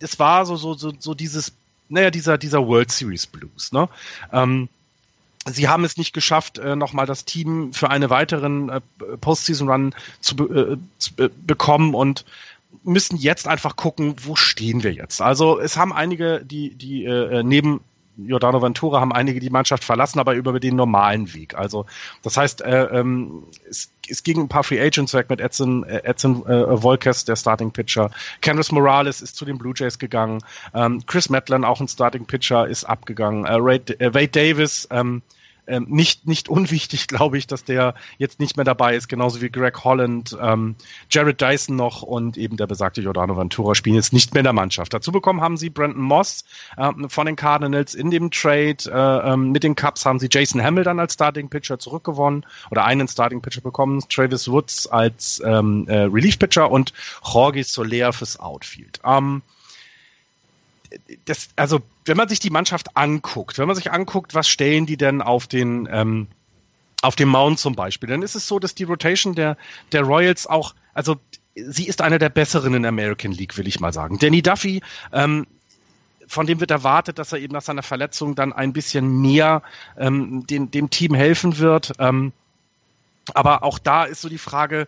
das war so, so, so, so dieses, naja, dieser, dieser World Series Blues, ne? Ähm, Sie haben es nicht geschafft, äh, nochmal das Team für einen weiteren äh, Postseason-Run zu, äh, zu äh, bekommen und müssen jetzt einfach gucken, wo stehen wir jetzt. Also es haben einige, die, die äh, neben Giordano Ventura haben einige die Mannschaft verlassen, aber über den normalen Weg. Also das heißt, äh, ähm, es, es ging ein paar Free Agents weg mit Edson, äh, Edson äh, Volkes, der Starting Pitcher. Candice Morales ist zu den Blue Jays gegangen. Ähm, Chris Matlin, auch ein Starting Pitcher, ist abgegangen. Äh, Ray, äh, Wade Davis ähm, ähm, nicht, nicht unwichtig, glaube ich, dass der jetzt nicht mehr dabei ist, genauso wie Greg Holland, ähm, Jared Dyson noch und eben der besagte Giordano Ventura spielen jetzt nicht mehr in der Mannschaft. Dazu bekommen haben sie Brandon Moss äh, von den Cardinals in dem Trade. Äh, ähm, mit den Cubs haben sie Jason Hamill dann als Starting Pitcher zurückgewonnen oder einen Starting Pitcher bekommen, Travis Woods als ähm, äh, Relief Pitcher und Jorge Soler fürs Outfield. Ähm, das, also wenn man sich die Mannschaft anguckt, wenn man sich anguckt, was stellen die denn auf den ähm, auf dem Mount zum Beispiel, dann ist es so, dass die Rotation der der Royals auch, also sie ist eine der besseren in der American League, will ich mal sagen. Danny Duffy, ähm, von dem wird erwartet, dass er eben nach seiner Verletzung dann ein bisschen mehr ähm, den, dem Team helfen wird. Ähm, aber auch da ist so die Frage,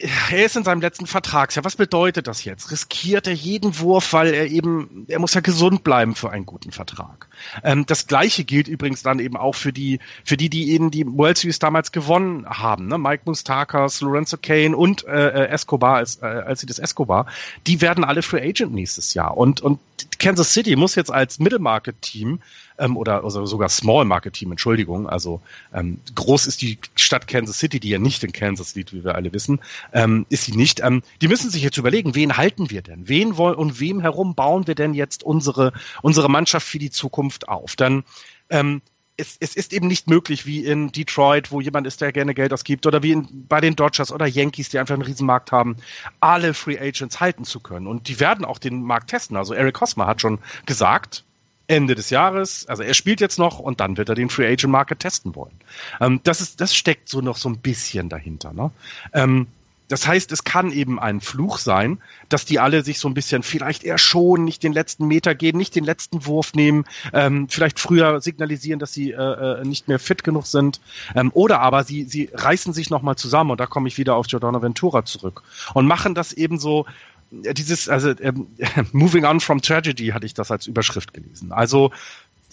er ist in seinem letzten Vertragsjahr. Was bedeutet das jetzt? Riskiert er jeden Wurf, weil er eben, er muss ja gesund bleiben für einen guten Vertrag. Ähm, das gleiche gilt übrigens dann eben auch für die, für die, die eben die World Series damals gewonnen haben. Ne? Mike Mustakas, Lorenzo Kane und äh, Escobar, als, äh, als sie das Escobar, die werden alle Free Agent nächstes Jahr. Und, und Kansas City muss jetzt als Mittelmarket-Team ähm, oder also sogar Small Market Team, Entschuldigung. Also ähm, groß ist die Stadt Kansas City, die ja nicht in Kansas liegt, wie wir alle wissen, ähm, ist sie nicht. Ähm, die müssen sich jetzt überlegen, wen halten wir denn? Wen wollen und wem herum bauen wir denn jetzt unsere unsere Mannschaft für die Zukunft auf? Dann ähm, es, es ist eben nicht möglich wie in Detroit, wo jemand ist, der gerne Geld ausgibt, oder wie in, bei den Dodgers oder Yankees, die einfach einen Riesenmarkt haben, alle Free Agents halten zu können. Und die werden auch den Markt testen. Also Eric Hosmer hat schon gesagt, Ende des Jahres, also er spielt jetzt noch und dann wird er den Free Agent Market testen wollen. Ähm, das ist, das steckt so noch so ein bisschen dahinter. Ne? Ähm, das heißt, es kann eben ein Fluch sein, dass die alle sich so ein bisschen vielleicht eher schon nicht den letzten Meter gehen, nicht den letzten Wurf nehmen, ähm, vielleicht früher signalisieren, dass sie äh, äh nicht mehr fit genug sind, ähm, oder aber sie sie reißen sich noch mal zusammen und da komme ich wieder auf Giordano Ventura zurück und machen das eben so dieses, also ähm, Moving on from Tragedy hatte ich das als Überschrift gelesen. Also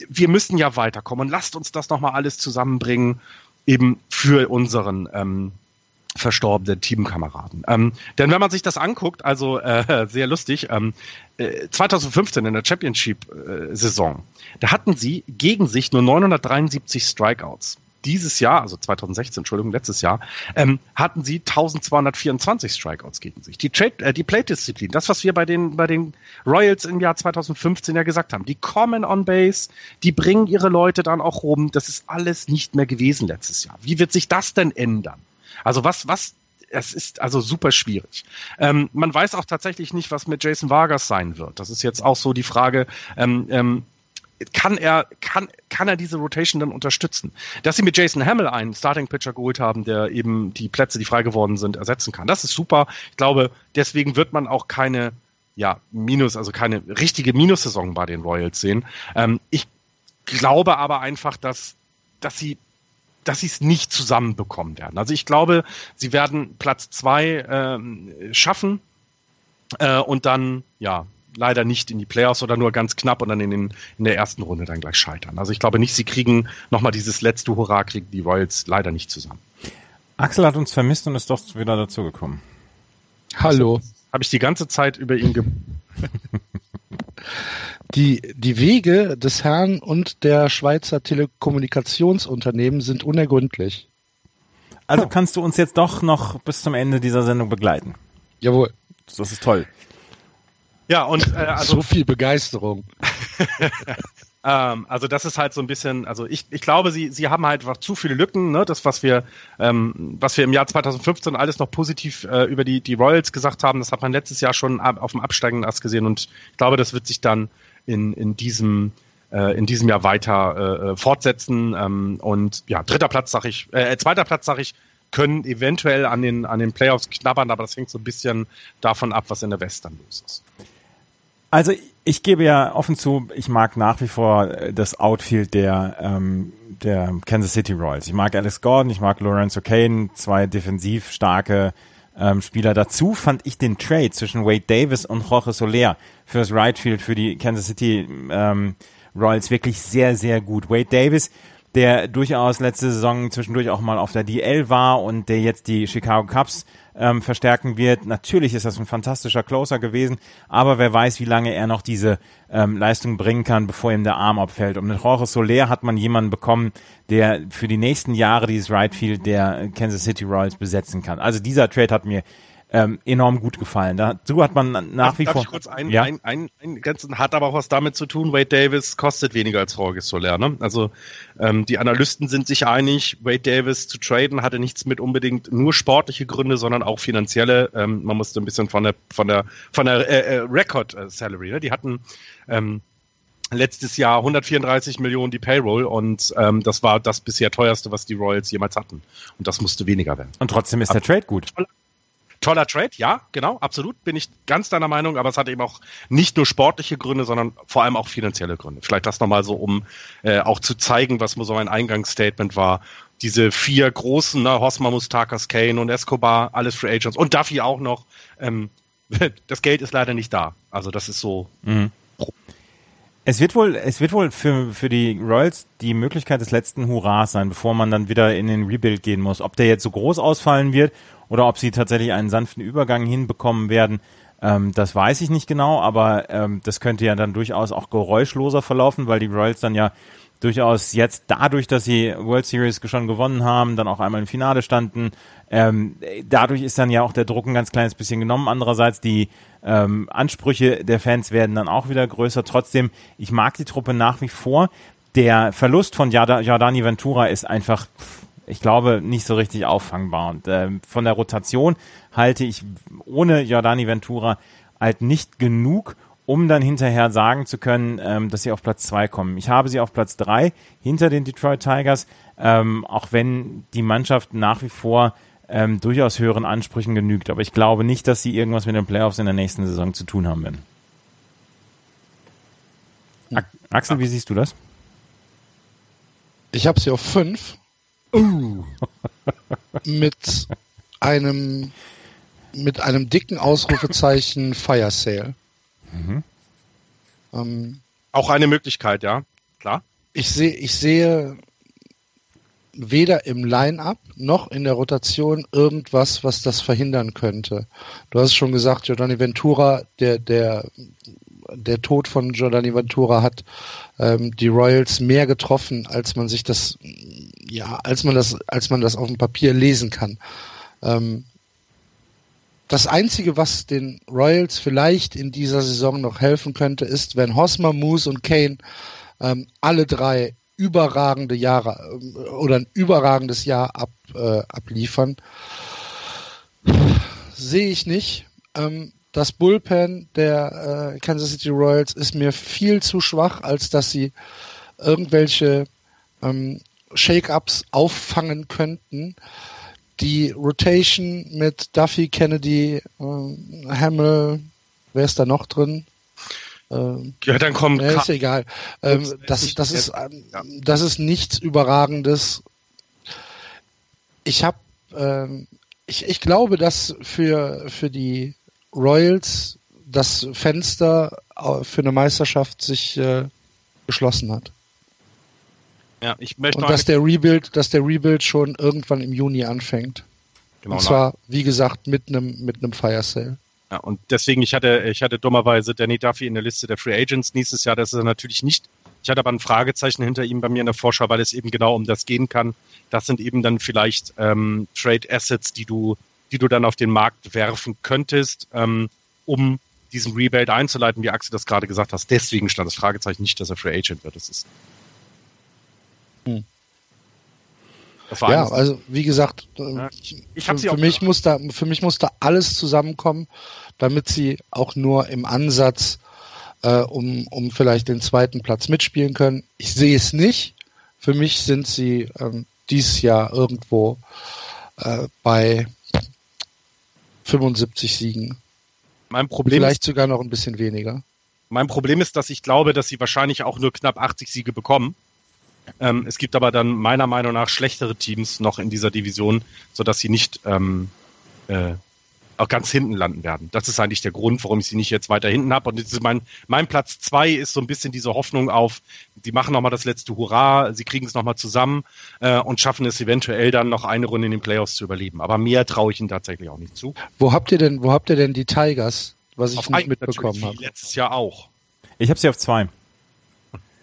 wir müssen ja weiterkommen. Lasst uns das nochmal alles zusammenbringen, eben für unseren ähm, verstorbenen Teamkameraden. Ähm, denn wenn man sich das anguckt, also äh, sehr lustig, ähm, äh, 2015 in der Championship-Saison, äh, da hatten sie gegen sich nur 973 Strikeouts dieses Jahr, also 2016, Entschuldigung, letztes Jahr, ähm, hatten sie 1224 Strikeouts gegen sich. Die, Trade, äh, die Plate-Disziplin, das, was wir bei den, bei den Royals im Jahr 2015 ja gesagt haben, die kommen on Base, die bringen ihre Leute dann auch rum, das ist alles nicht mehr gewesen letztes Jahr. Wie wird sich das denn ändern? Also was, was es ist also super schwierig. Ähm, man weiß auch tatsächlich nicht, was mit Jason Vargas sein wird. Das ist jetzt auch so die Frage, ähm, ähm, kann er, kann, kann er diese Rotation dann unterstützen? Dass sie mit Jason Hamill einen Starting Pitcher geholt haben, der eben die Plätze, die frei geworden sind, ersetzen kann. Das ist super. Ich glaube, deswegen wird man auch keine, ja, Minus, also keine richtige Minussaison bei den Royals sehen. Ähm, ich glaube aber einfach, dass, dass sie dass sie es nicht zusammenbekommen werden. Also ich glaube, sie werden Platz zwei ähm, schaffen äh, und dann, ja, leider nicht in die Playoffs oder nur ganz knapp und dann in, den, in der ersten Runde dann gleich scheitern. Also ich glaube nicht, sie kriegen nochmal dieses letzte Hurra, kriegen die Royals leider nicht zusammen. Axel hat uns vermisst und ist doch wieder dazugekommen. Hallo. Also, Habe ich die ganze Zeit über ihn ge Die, die Wege des Herrn und der Schweizer Telekommunikationsunternehmen sind unergründlich. Also oh. kannst du uns jetzt doch noch bis zum Ende dieser Sendung begleiten. Jawohl. Das ist toll. Ja, und äh, also so viel Begeisterung. ähm, also das ist halt so ein bisschen, also ich, ich glaube, sie, sie haben halt einfach zu viele Lücken, ne? Das, was wir, ähm, was wir im Jahr 2015 alles noch positiv äh, über die, die Royals gesagt haben, das hat man letztes Jahr schon auf dem absteigenden Ast gesehen und ich glaube, das wird sich dann in, in diesem äh, in diesem Jahr weiter äh, fortsetzen. Ähm, und ja, dritter Platz sag ich, äh, zweiter Platz sag ich, können eventuell an den, an den Playoffs knabbern, aber das hängt so ein bisschen davon ab, was in der West dann los ist. Also ich gebe ja offen zu, ich mag nach wie vor äh, das Outfield der, ähm, der Kansas City Royals. Ich mag Alex Gordon, ich mag Lorenzo Kane, zwei defensiv starke ähm, Spieler. Dazu fand ich den Trade zwischen Wade Davis und Jorge Soler fürs Right Field für die Kansas City ähm, Royals wirklich sehr, sehr gut. Wade Davis, der durchaus letzte Saison zwischendurch auch mal auf der DL war und der jetzt die Chicago Cubs ähm, verstärken wird. Natürlich ist das ein fantastischer Closer gewesen, aber wer weiß, wie lange er noch diese ähm, Leistung bringen kann, bevor ihm der Arm abfällt. Und mit Jorge Soler hat man jemanden bekommen, der für die nächsten Jahre dieses Right Field der Kansas City Royals besetzen kann. Also dieser Trade hat mir ähm, enorm gut gefallen. Dazu hat man nach darf, wie darf vor. Ich kurz ein, ja? ein, ein, ein ganzen hat aber auch was damit zu tun. Wade Davis kostet weniger als Jorge Soler. Ne? Also ähm, die Analysten sind sich einig, Wade Davis zu traden hatte nichts mit unbedingt nur sportliche Gründe, sondern auch finanzielle. Ähm, man musste ein bisschen von der von der von der äh, äh, Record äh, Salary. Ne? Die hatten ähm, letztes Jahr 134 Millionen die Payroll und ähm, das war das bisher teuerste, was die Royals jemals hatten. Und das musste weniger werden. Und trotzdem ist der Trade gut. Toller Trade, ja, genau, absolut, bin ich ganz deiner Meinung, aber es hat eben auch nicht nur sportliche Gründe, sondern vor allem auch finanzielle Gründe. Vielleicht das nochmal so, um äh, auch zu zeigen, was so mein Eingangsstatement war. Diese vier großen, ne, Hosma, Mustakas, Kane und Escobar, alles Free Agents und Duffy auch noch. Ähm, das Geld ist leider nicht da. Also das ist so. Mhm. Es wird wohl, es wird wohl für, für die Royals die Möglichkeit des letzten Hurras sein, bevor man dann wieder in den Rebuild gehen muss. Ob der jetzt so groß ausfallen wird oder ob sie tatsächlich einen sanften Übergang hinbekommen werden, ähm, das weiß ich nicht genau, aber ähm, das könnte ja dann durchaus auch geräuschloser verlaufen, weil die Royals dann ja durchaus jetzt dadurch, dass sie World Series schon gewonnen haben, dann auch einmal im Finale standen, ähm, dadurch ist dann ja auch der Druck ein ganz kleines bisschen genommen. Andererseits die ähm, Ansprüche der Fans werden dann auch wieder größer. Trotzdem, ich mag die Truppe nach wie vor. Der Verlust von Jardani Ventura ist einfach, ich glaube, nicht so richtig auffangbar. Und ähm, von der Rotation halte ich ohne Jordani Ventura halt nicht genug, um dann hinterher sagen zu können, ähm, dass sie auf Platz zwei kommen. Ich habe sie auf Platz drei hinter den Detroit Tigers, ähm, auch wenn die Mannschaft nach wie vor ähm, durchaus höheren Ansprüchen genügt. Aber ich glaube nicht, dass sie irgendwas mit den Playoffs in der nächsten Saison zu tun haben werden. Axel, wie siehst du das? Ich habe sie auf fünf. Uh. mit einem mit einem dicken Ausrufezeichen Fire Sale. Mhm. Ähm, Auch eine Möglichkeit, ja, klar. Ich sehe, ich sehe weder im Line-up noch in der Rotation irgendwas, was das verhindern könnte. Du hast schon gesagt, Giordani Ventura, der, der, der Tod von Giordani Ventura hat ähm, die Royals mehr getroffen, als man sich das, ja, als man das, als man das auf dem Papier lesen kann. Ähm, das Einzige, was den Royals vielleicht in dieser Saison noch helfen könnte, ist, wenn Hosmer, Moose und Kane ähm, alle drei überragende Jahre äh, oder ein überragendes Jahr ab, äh, abliefern. Sehe ich nicht. Ähm, das Bullpen der äh, Kansas City Royals ist mir viel zu schwach, als dass sie irgendwelche ähm, Shake-ups auffangen könnten. Die Rotation mit Duffy, Kennedy, äh, Hamill, wer ist da noch drin? Ähm, ja, dann kommt. Ja, ist egal. Ähm, das, das, ist, ähm, das ist nichts Überragendes. Ich habe, ähm, ich, ich glaube, dass für, für die Royals das Fenster für eine Meisterschaft sich äh, geschlossen hat. Ja, ich möchte Und dass der Rebuild, dass der Rebuild schon irgendwann im Juni anfängt. Genau, Und zwar, wie gesagt, mit einem mit einem Fire Sale. Ja, und deswegen, ich hatte, ich hatte dummerweise Danny Duffy in der Liste der Free Agents nächstes Jahr. Das ist er natürlich nicht. Ich hatte aber ein Fragezeichen hinter ihm bei mir in der Vorschau, weil es eben genau um das gehen kann. Das sind eben dann vielleicht ähm, Trade Assets, die du, die du dann auf den Markt werfen könntest, ähm, um diesen Rebuild einzuleiten, wie Axel das gerade gesagt hast. Deswegen stand das Fragezeichen nicht, dass er Free Agent wird. Das ist. Hm. ja, also wie gesagt, ja, ich, für, für mich muss da für mich muss da alles zusammenkommen, damit sie auch nur im Ansatz äh, um um vielleicht den zweiten Platz mitspielen können. Ich sehe es nicht. Für mich sind sie ähm, dieses Jahr irgendwo äh, bei 75 Siegen. Mein Problem vielleicht sogar noch ein bisschen weniger. Mein Problem ist, dass ich glaube, dass sie wahrscheinlich auch nur knapp 80 Siege bekommen. Ähm, es gibt aber dann meiner Meinung nach schlechtere Teams noch in dieser Division, sodass sie nicht ähm, äh, auch ganz hinten landen werden. Das ist eigentlich der Grund, warum ich sie nicht jetzt weiter hinten habe. Und mein, mein Platz zwei ist so ein bisschen diese Hoffnung auf, die machen nochmal das letzte Hurra, sie kriegen es nochmal zusammen äh, und schaffen es eventuell dann noch eine Runde in den Playoffs zu überleben. Aber mehr traue ich ihnen tatsächlich auch nicht zu. Wo habt ihr denn, wo habt ihr denn die Tigers, was ich auf nicht mitbekommen habe? Letztes Jahr auch. Ich habe sie auf zwei.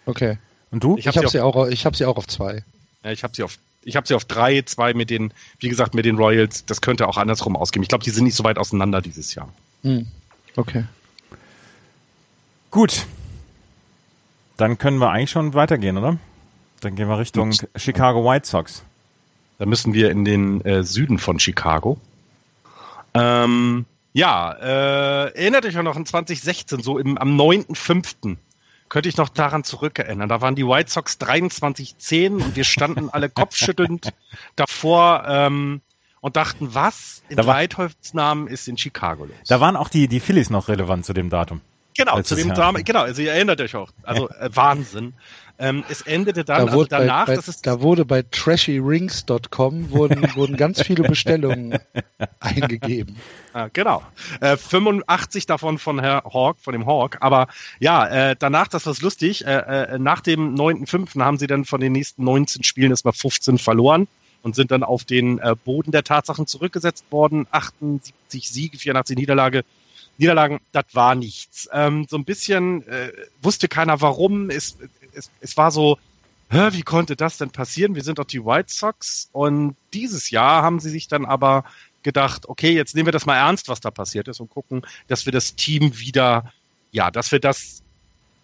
Okay. Und du? Ich habe hab sie, auch, ich sie auch auf zwei. Ja, ich habe sie auf ich habe sie auf drei, zwei mit den, wie gesagt, mit den Royals. Das könnte auch andersrum ausgehen. Ich glaube, die sind nicht so weit auseinander dieses Jahr. Hm. Okay. Gut. Dann können wir eigentlich schon weitergehen, oder? Dann gehen wir Richtung Ups. Chicago White Sox. Da müssen wir in den äh, Süden von Chicago. Ähm, ja, äh, erinnert euch noch in 2016, so im, am 9.5 könnte ich noch daran zurückerinnern. Da waren die White Sox 23-10 und wir standen alle kopfschüttelnd davor ähm, und dachten, was in Leitholznamen ist in Chicago los? Da waren auch die, die Phillies noch relevant zu dem Datum. Genau, zu dem Datum, genau, also ihr erinnert euch auch. Also äh, Wahnsinn. Ähm, es endete dann da also danach, bei, bei, da wurde bei trashyrings.com wurden, wurden ganz viele Bestellungen eingegeben. Ah, genau. Äh, 85 davon von Herr Hawk, von dem Hawk. Aber ja, äh, danach, das war lustig, äh, äh, nach dem 9.5. haben sie dann von den nächsten 19 Spielen erstmal 15 verloren und sind dann auf den äh, Boden der Tatsachen zurückgesetzt worden. 78 Siege, 84 Niederlage. Niederlagen, das war nichts. Ähm, so ein bisschen äh, wusste keiner warum. Es, es, es war so, wie konnte das denn passieren? Wir sind doch die White Sox. Und dieses Jahr haben sie sich dann aber gedacht, okay, jetzt nehmen wir das mal ernst, was da passiert ist und gucken, dass wir das Team wieder, ja, dass wir das,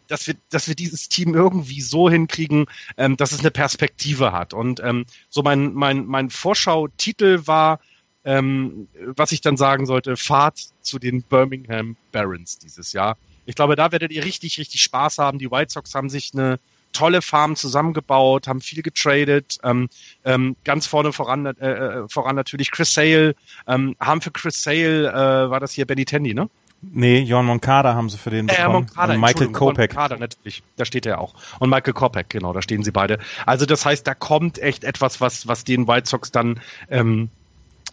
dass wir, dass wir dieses Team irgendwie so hinkriegen, ähm, dass es eine Perspektive hat. Und ähm, so mein, mein, mein Vorschau-Titel war, ähm, was ich dann sagen sollte, Fahrt zu den Birmingham Barons dieses Jahr. Ich glaube, da werdet ihr richtig, richtig Spaß haben. Die White Sox haben sich eine tolle Farm zusammengebaut, haben viel getradet, ähm, ähm, ganz vorne voran, äh, äh, voran natürlich Chris Sale, ähm, haben für Chris Sale, äh, war das hier Benny Tandy, ne? Nee, John Moncada haben sie für den bekommen. Äh, Moncada, und Michael Kopek. Moncada natürlich, da steht er auch. Und Michael Kopek, genau, da stehen sie beide. Also das heißt, da kommt echt etwas, was, was den White Sox dann ähm,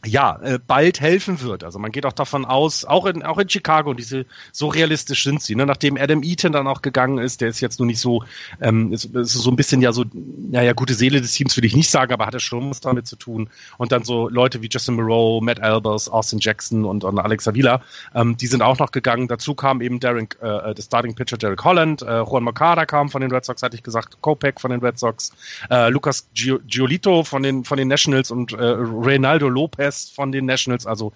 ja, äh, bald helfen wird. Also man geht auch davon aus, auch in, auch in Chicago, diese, so realistisch sind sie. Ne? Nachdem Adam Eaton dann auch gegangen ist, der ist jetzt nur nicht so, ähm, ist, ist so ein bisschen ja so, naja, gute Seele des Teams würde ich nicht sagen, aber hatte schon was damit zu tun. Und dann so Leute wie Justin Moreau, Matt Albers, Austin Jackson und, und Alex Avila, ähm, die sind auch noch gegangen. Dazu kam eben Derek, äh, der Starting Pitcher Derek Holland, äh, Juan Mercado kam von den Red Sox, hatte ich gesagt, Kopek von den Red Sox, äh, Lucas Giolito von den, von den Nationals und äh, Reynaldo Lopez West von den Nationals, also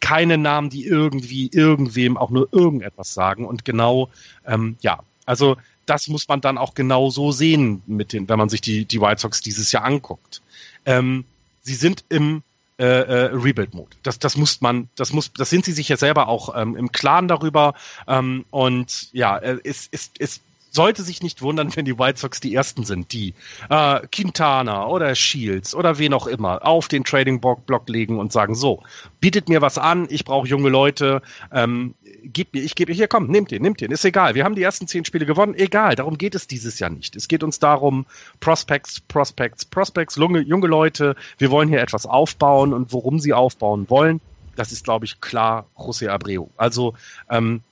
keine Namen, die irgendwie irgendwem auch nur irgendetwas sagen. Und genau, ähm, ja, also das muss man dann auch genau so sehen, mit den, wenn man sich die, die White Sox dieses Jahr anguckt. Ähm, sie sind im äh, äh, Rebuild-Mode. Das, das muss man, das muss, das sind sie sich ja selber auch ähm, im Klaren darüber. Ähm, und ja, äh, es, es, es sollte sich nicht wundern, wenn die White Sox die ersten sind, die äh, Quintana oder Shields oder wen auch immer auf den Trading Block legen und sagen, so, bietet mir was an, ich brauche junge Leute, ähm, gib mir, ich gebe hier, komm, nehmt den, nehmt den, ist egal. Wir haben die ersten zehn Spiele gewonnen, egal, darum geht es dieses Jahr nicht. Es geht uns darum, Prospects, Prospects, Prospects, junge, junge Leute, wir wollen hier etwas aufbauen und worum sie aufbauen wollen, das ist, glaube ich, klar José Abreu. Also ähm,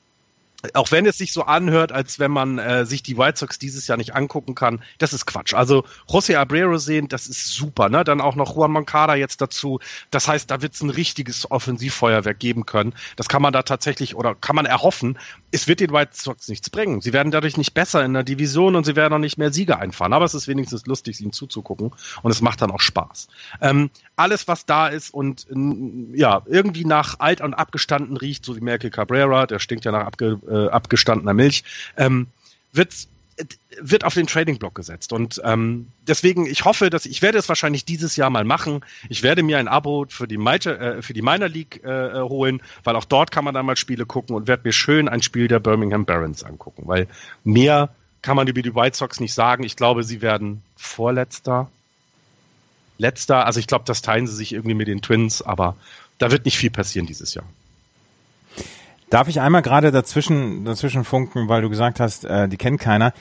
auch wenn es sich so anhört, als wenn man äh, sich die White Sox dieses Jahr nicht angucken kann, das ist Quatsch. Also José Abreu sehen, das ist super, ne? Dann auch noch Juan Moncada jetzt dazu. Das heißt, da wird es ein richtiges Offensivfeuerwerk geben können. Das kann man da tatsächlich oder kann man erhoffen. Es wird den White Sox nichts bringen. Sie werden dadurch nicht besser in der Division und sie werden auch nicht mehr Siege einfahren. Aber es ist wenigstens lustig, ihnen zuzugucken und es macht dann auch Spaß. Ähm, alles, was da ist und ja, irgendwie nach alt und abgestanden riecht, so wie Merkel Cabrera, der stinkt ja nach abge, äh, abgestandener Milch, ähm, wird wird auf den Trading Block gesetzt und ähm, deswegen ich hoffe, dass ich werde es wahrscheinlich dieses Jahr mal machen. Ich werde mir ein Abo für die Minor, äh, für die Minor League äh, holen, weil auch dort kann man dann mal Spiele gucken und werde mir schön ein Spiel der Birmingham Barons angucken, weil mehr kann man über die White Sox nicht sagen. Ich glaube, sie werden Vorletzter, letzter. Also ich glaube, das teilen sie sich irgendwie mit den Twins, aber da wird nicht viel passieren dieses Jahr. Darf ich einmal gerade dazwischen, dazwischen funken, weil du gesagt hast, äh, die kennt keiner.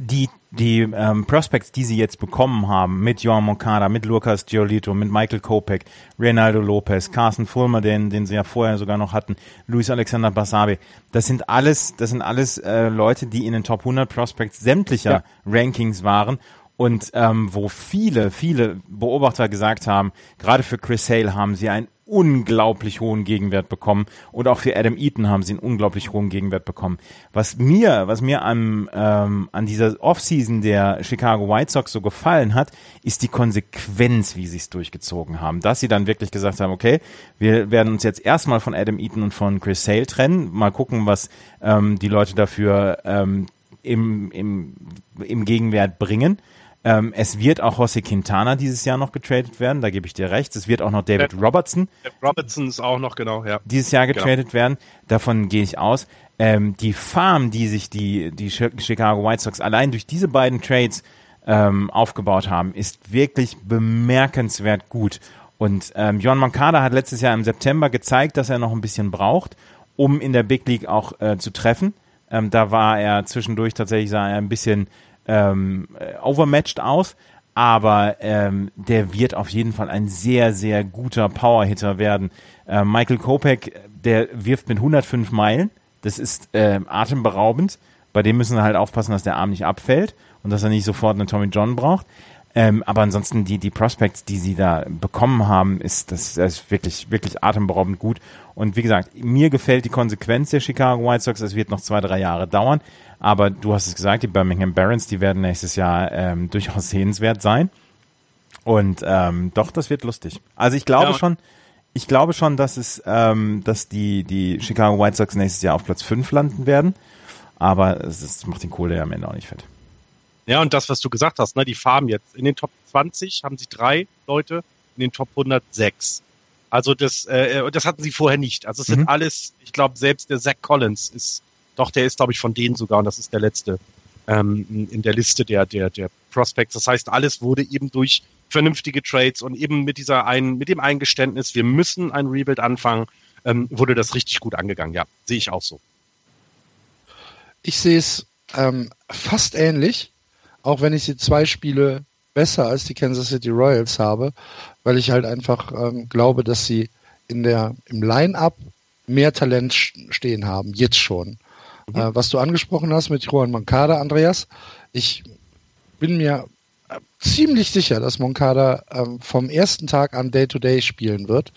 die, die ähm, Prospects, die sie jetzt bekommen haben, mit Joan Moncada, mit Lucas Giolito, mit Michael Kopek, Reynaldo Lopez, Carsten Fulmer, den, den sie ja vorher sogar noch hatten, Luis Alexander Basabe, das sind alles, das sind alles äh, Leute, die in den Top 100 Prospects sämtlicher ja. Rankings waren und ähm, wo viele, viele Beobachter gesagt haben, gerade für Chris Hale haben sie ein unglaublich hohen Gegenwert bekommen und auch für Adam Eaton haben sie einen unglaublich hohen Gegenwert bekommen. Was mir, was mir am, ähm, an dieser Offseason der Chicago White Sox so gefallen hat, ist die Konsequenz, wie sie es durchgezogen haben. Dass sie dann wirklich gesagt haben, okay, wir werden uns jetzt erstmal von Adam Eaton und von Chris Sale trennen, mal gucken, was ähm, die Leute dafür ähm, im, im, im Gegenwert bringen ähm, es wird auch Jose Quintana dieses Jahr noch getradet werden, da gebe ich dir recht. Es wird auch noch David ja, Robertson. Robertson ist auch noch, genau, ja. Dieses Jahr genau. getradet genau. werden. Davon gehe ich aus. Ähm, die Farm, die sich die, die Chicago White Sox allein durch diese beiden Trades ähm, aufgebaut haben, ist wirklich bemerkenswert gut. Und ähm, John Mancada hat letztes Jahr im September gezeigt, dass er noch ein bisschen braucht, um in der Big League auch äh, zu treffen. Ähm, da war er zwischendurch tatsächlich sah er ein bisschen ähm, overmatched aus, aber ähm, der wird auf jeden Fall ein sehr, sehr guter Powerhitter werden. Äh, Michael Kopek, der wirft mit 105 Meilen, das ist äh, atemberaubend. Bei dem müssen sie halt aufpassen, dass der Arm nicht abfällt und dass er nicht sofort einen Tommy John braucht. Ähm, aber ansonsten die, die Prospects, die sie da bekommen haben, ist das, das ist wirklich, wirklich atemberaubend gut. Und wie gesagt, mir gefällt die Konsequenz der Chicago White Sox. Es wird noch zwei, drei Jahre dauern. Aber du hast es gesagt, die Birmingham Barons, die werden nächstes Jahr ähm, durchaus sehenswert sein. Und ähm, doch, das wird lustig. Also ich glaube ja. schon, ich glaube schon, dass es, ähm, dass die, die Chicago White Sox nächstes Jahr auf Platz 5 landen werden. Aber es, es macht den Kohle ja am Ende auch nicht fett. Ja, und das, was du gesagt hast, ne, die Farben jetzt. In den Top 20 haben sie drei Leute, in den Top 106. Also das, äh, das hatten sie vorher nicht. Also es mhm. sind alles, ich glaube, selbst der Zach Collins ist doch, der ist, glaube ich, von denen sogar und das ist der letzte ähm, in der Liste der, der, der Prospects. Das heißt, alles wurde eben durch vernünftige Trades und eben mit dieser einen, mit dem Eingeständnis, wir müssen ein Rebuild anfangen, ähm, wurde das richtig gut angegangen. Ja, sehe ich auch so. Ich sehe es ähm, fast ähnlich, auch wenn ich sie zwei Spiele besser als die Kansas City Royals habe, weil ich halt einfach ähm, glaube, dass sie in der im Line-up mehr Talent stehen haben, jetzt schon. Mhm. Äh, was du angesprochen hast mit Juan Moncada, Andreas, ich bin mir äh, ziemlich sicher, dass Moncada ähm, vom ersten Tag an Day-to-Day -Day spielen wird.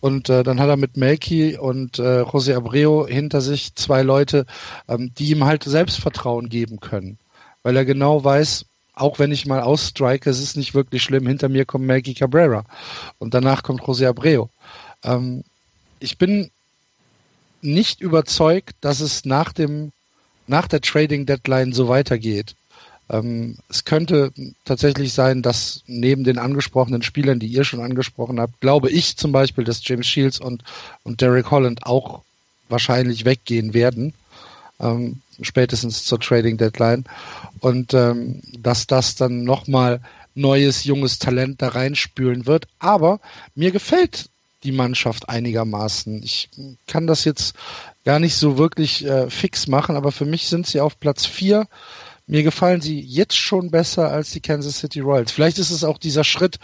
Und äh, dann hat er mit Melky und äh, José Abreu hinter sich zwei Leute, ähm, die ihm halt Selbstvertrauen geben können. Weil er genau weiß, auch wenn ich mal ausstrike, es ist nicht wirklich schlimm. Hinter mir kommt Melky Cabrera und danach kommt José Abreu. Ähm, ich bin nicht überzeugt, dass es nach dem nach der Trading Deadline so weitergeht. Ähm, es könnte tatsächlich sein, dass neben den angesprochenen Spielern, die ihr schon angesprochen habt, glaube ich zum Beispiel, dass James Shields und, und Derek Holland auch wahrscheinlich weggehen werden, ähm, spätestens zur Trading Deadline. Und ähm, dass das dann nochmal neues, junges Talent da reinspülen wird. Aber mir gefällt die Mannschaft einigermaßen. Ich kann das jetzt gar nicht so wirklich äh, fix machen, aber für mich sind sie auf Platz vier. Mir gefallen sie jetzt schon besser als die Kansas City Royals. Vielleicht ist es auch dieser Schritt,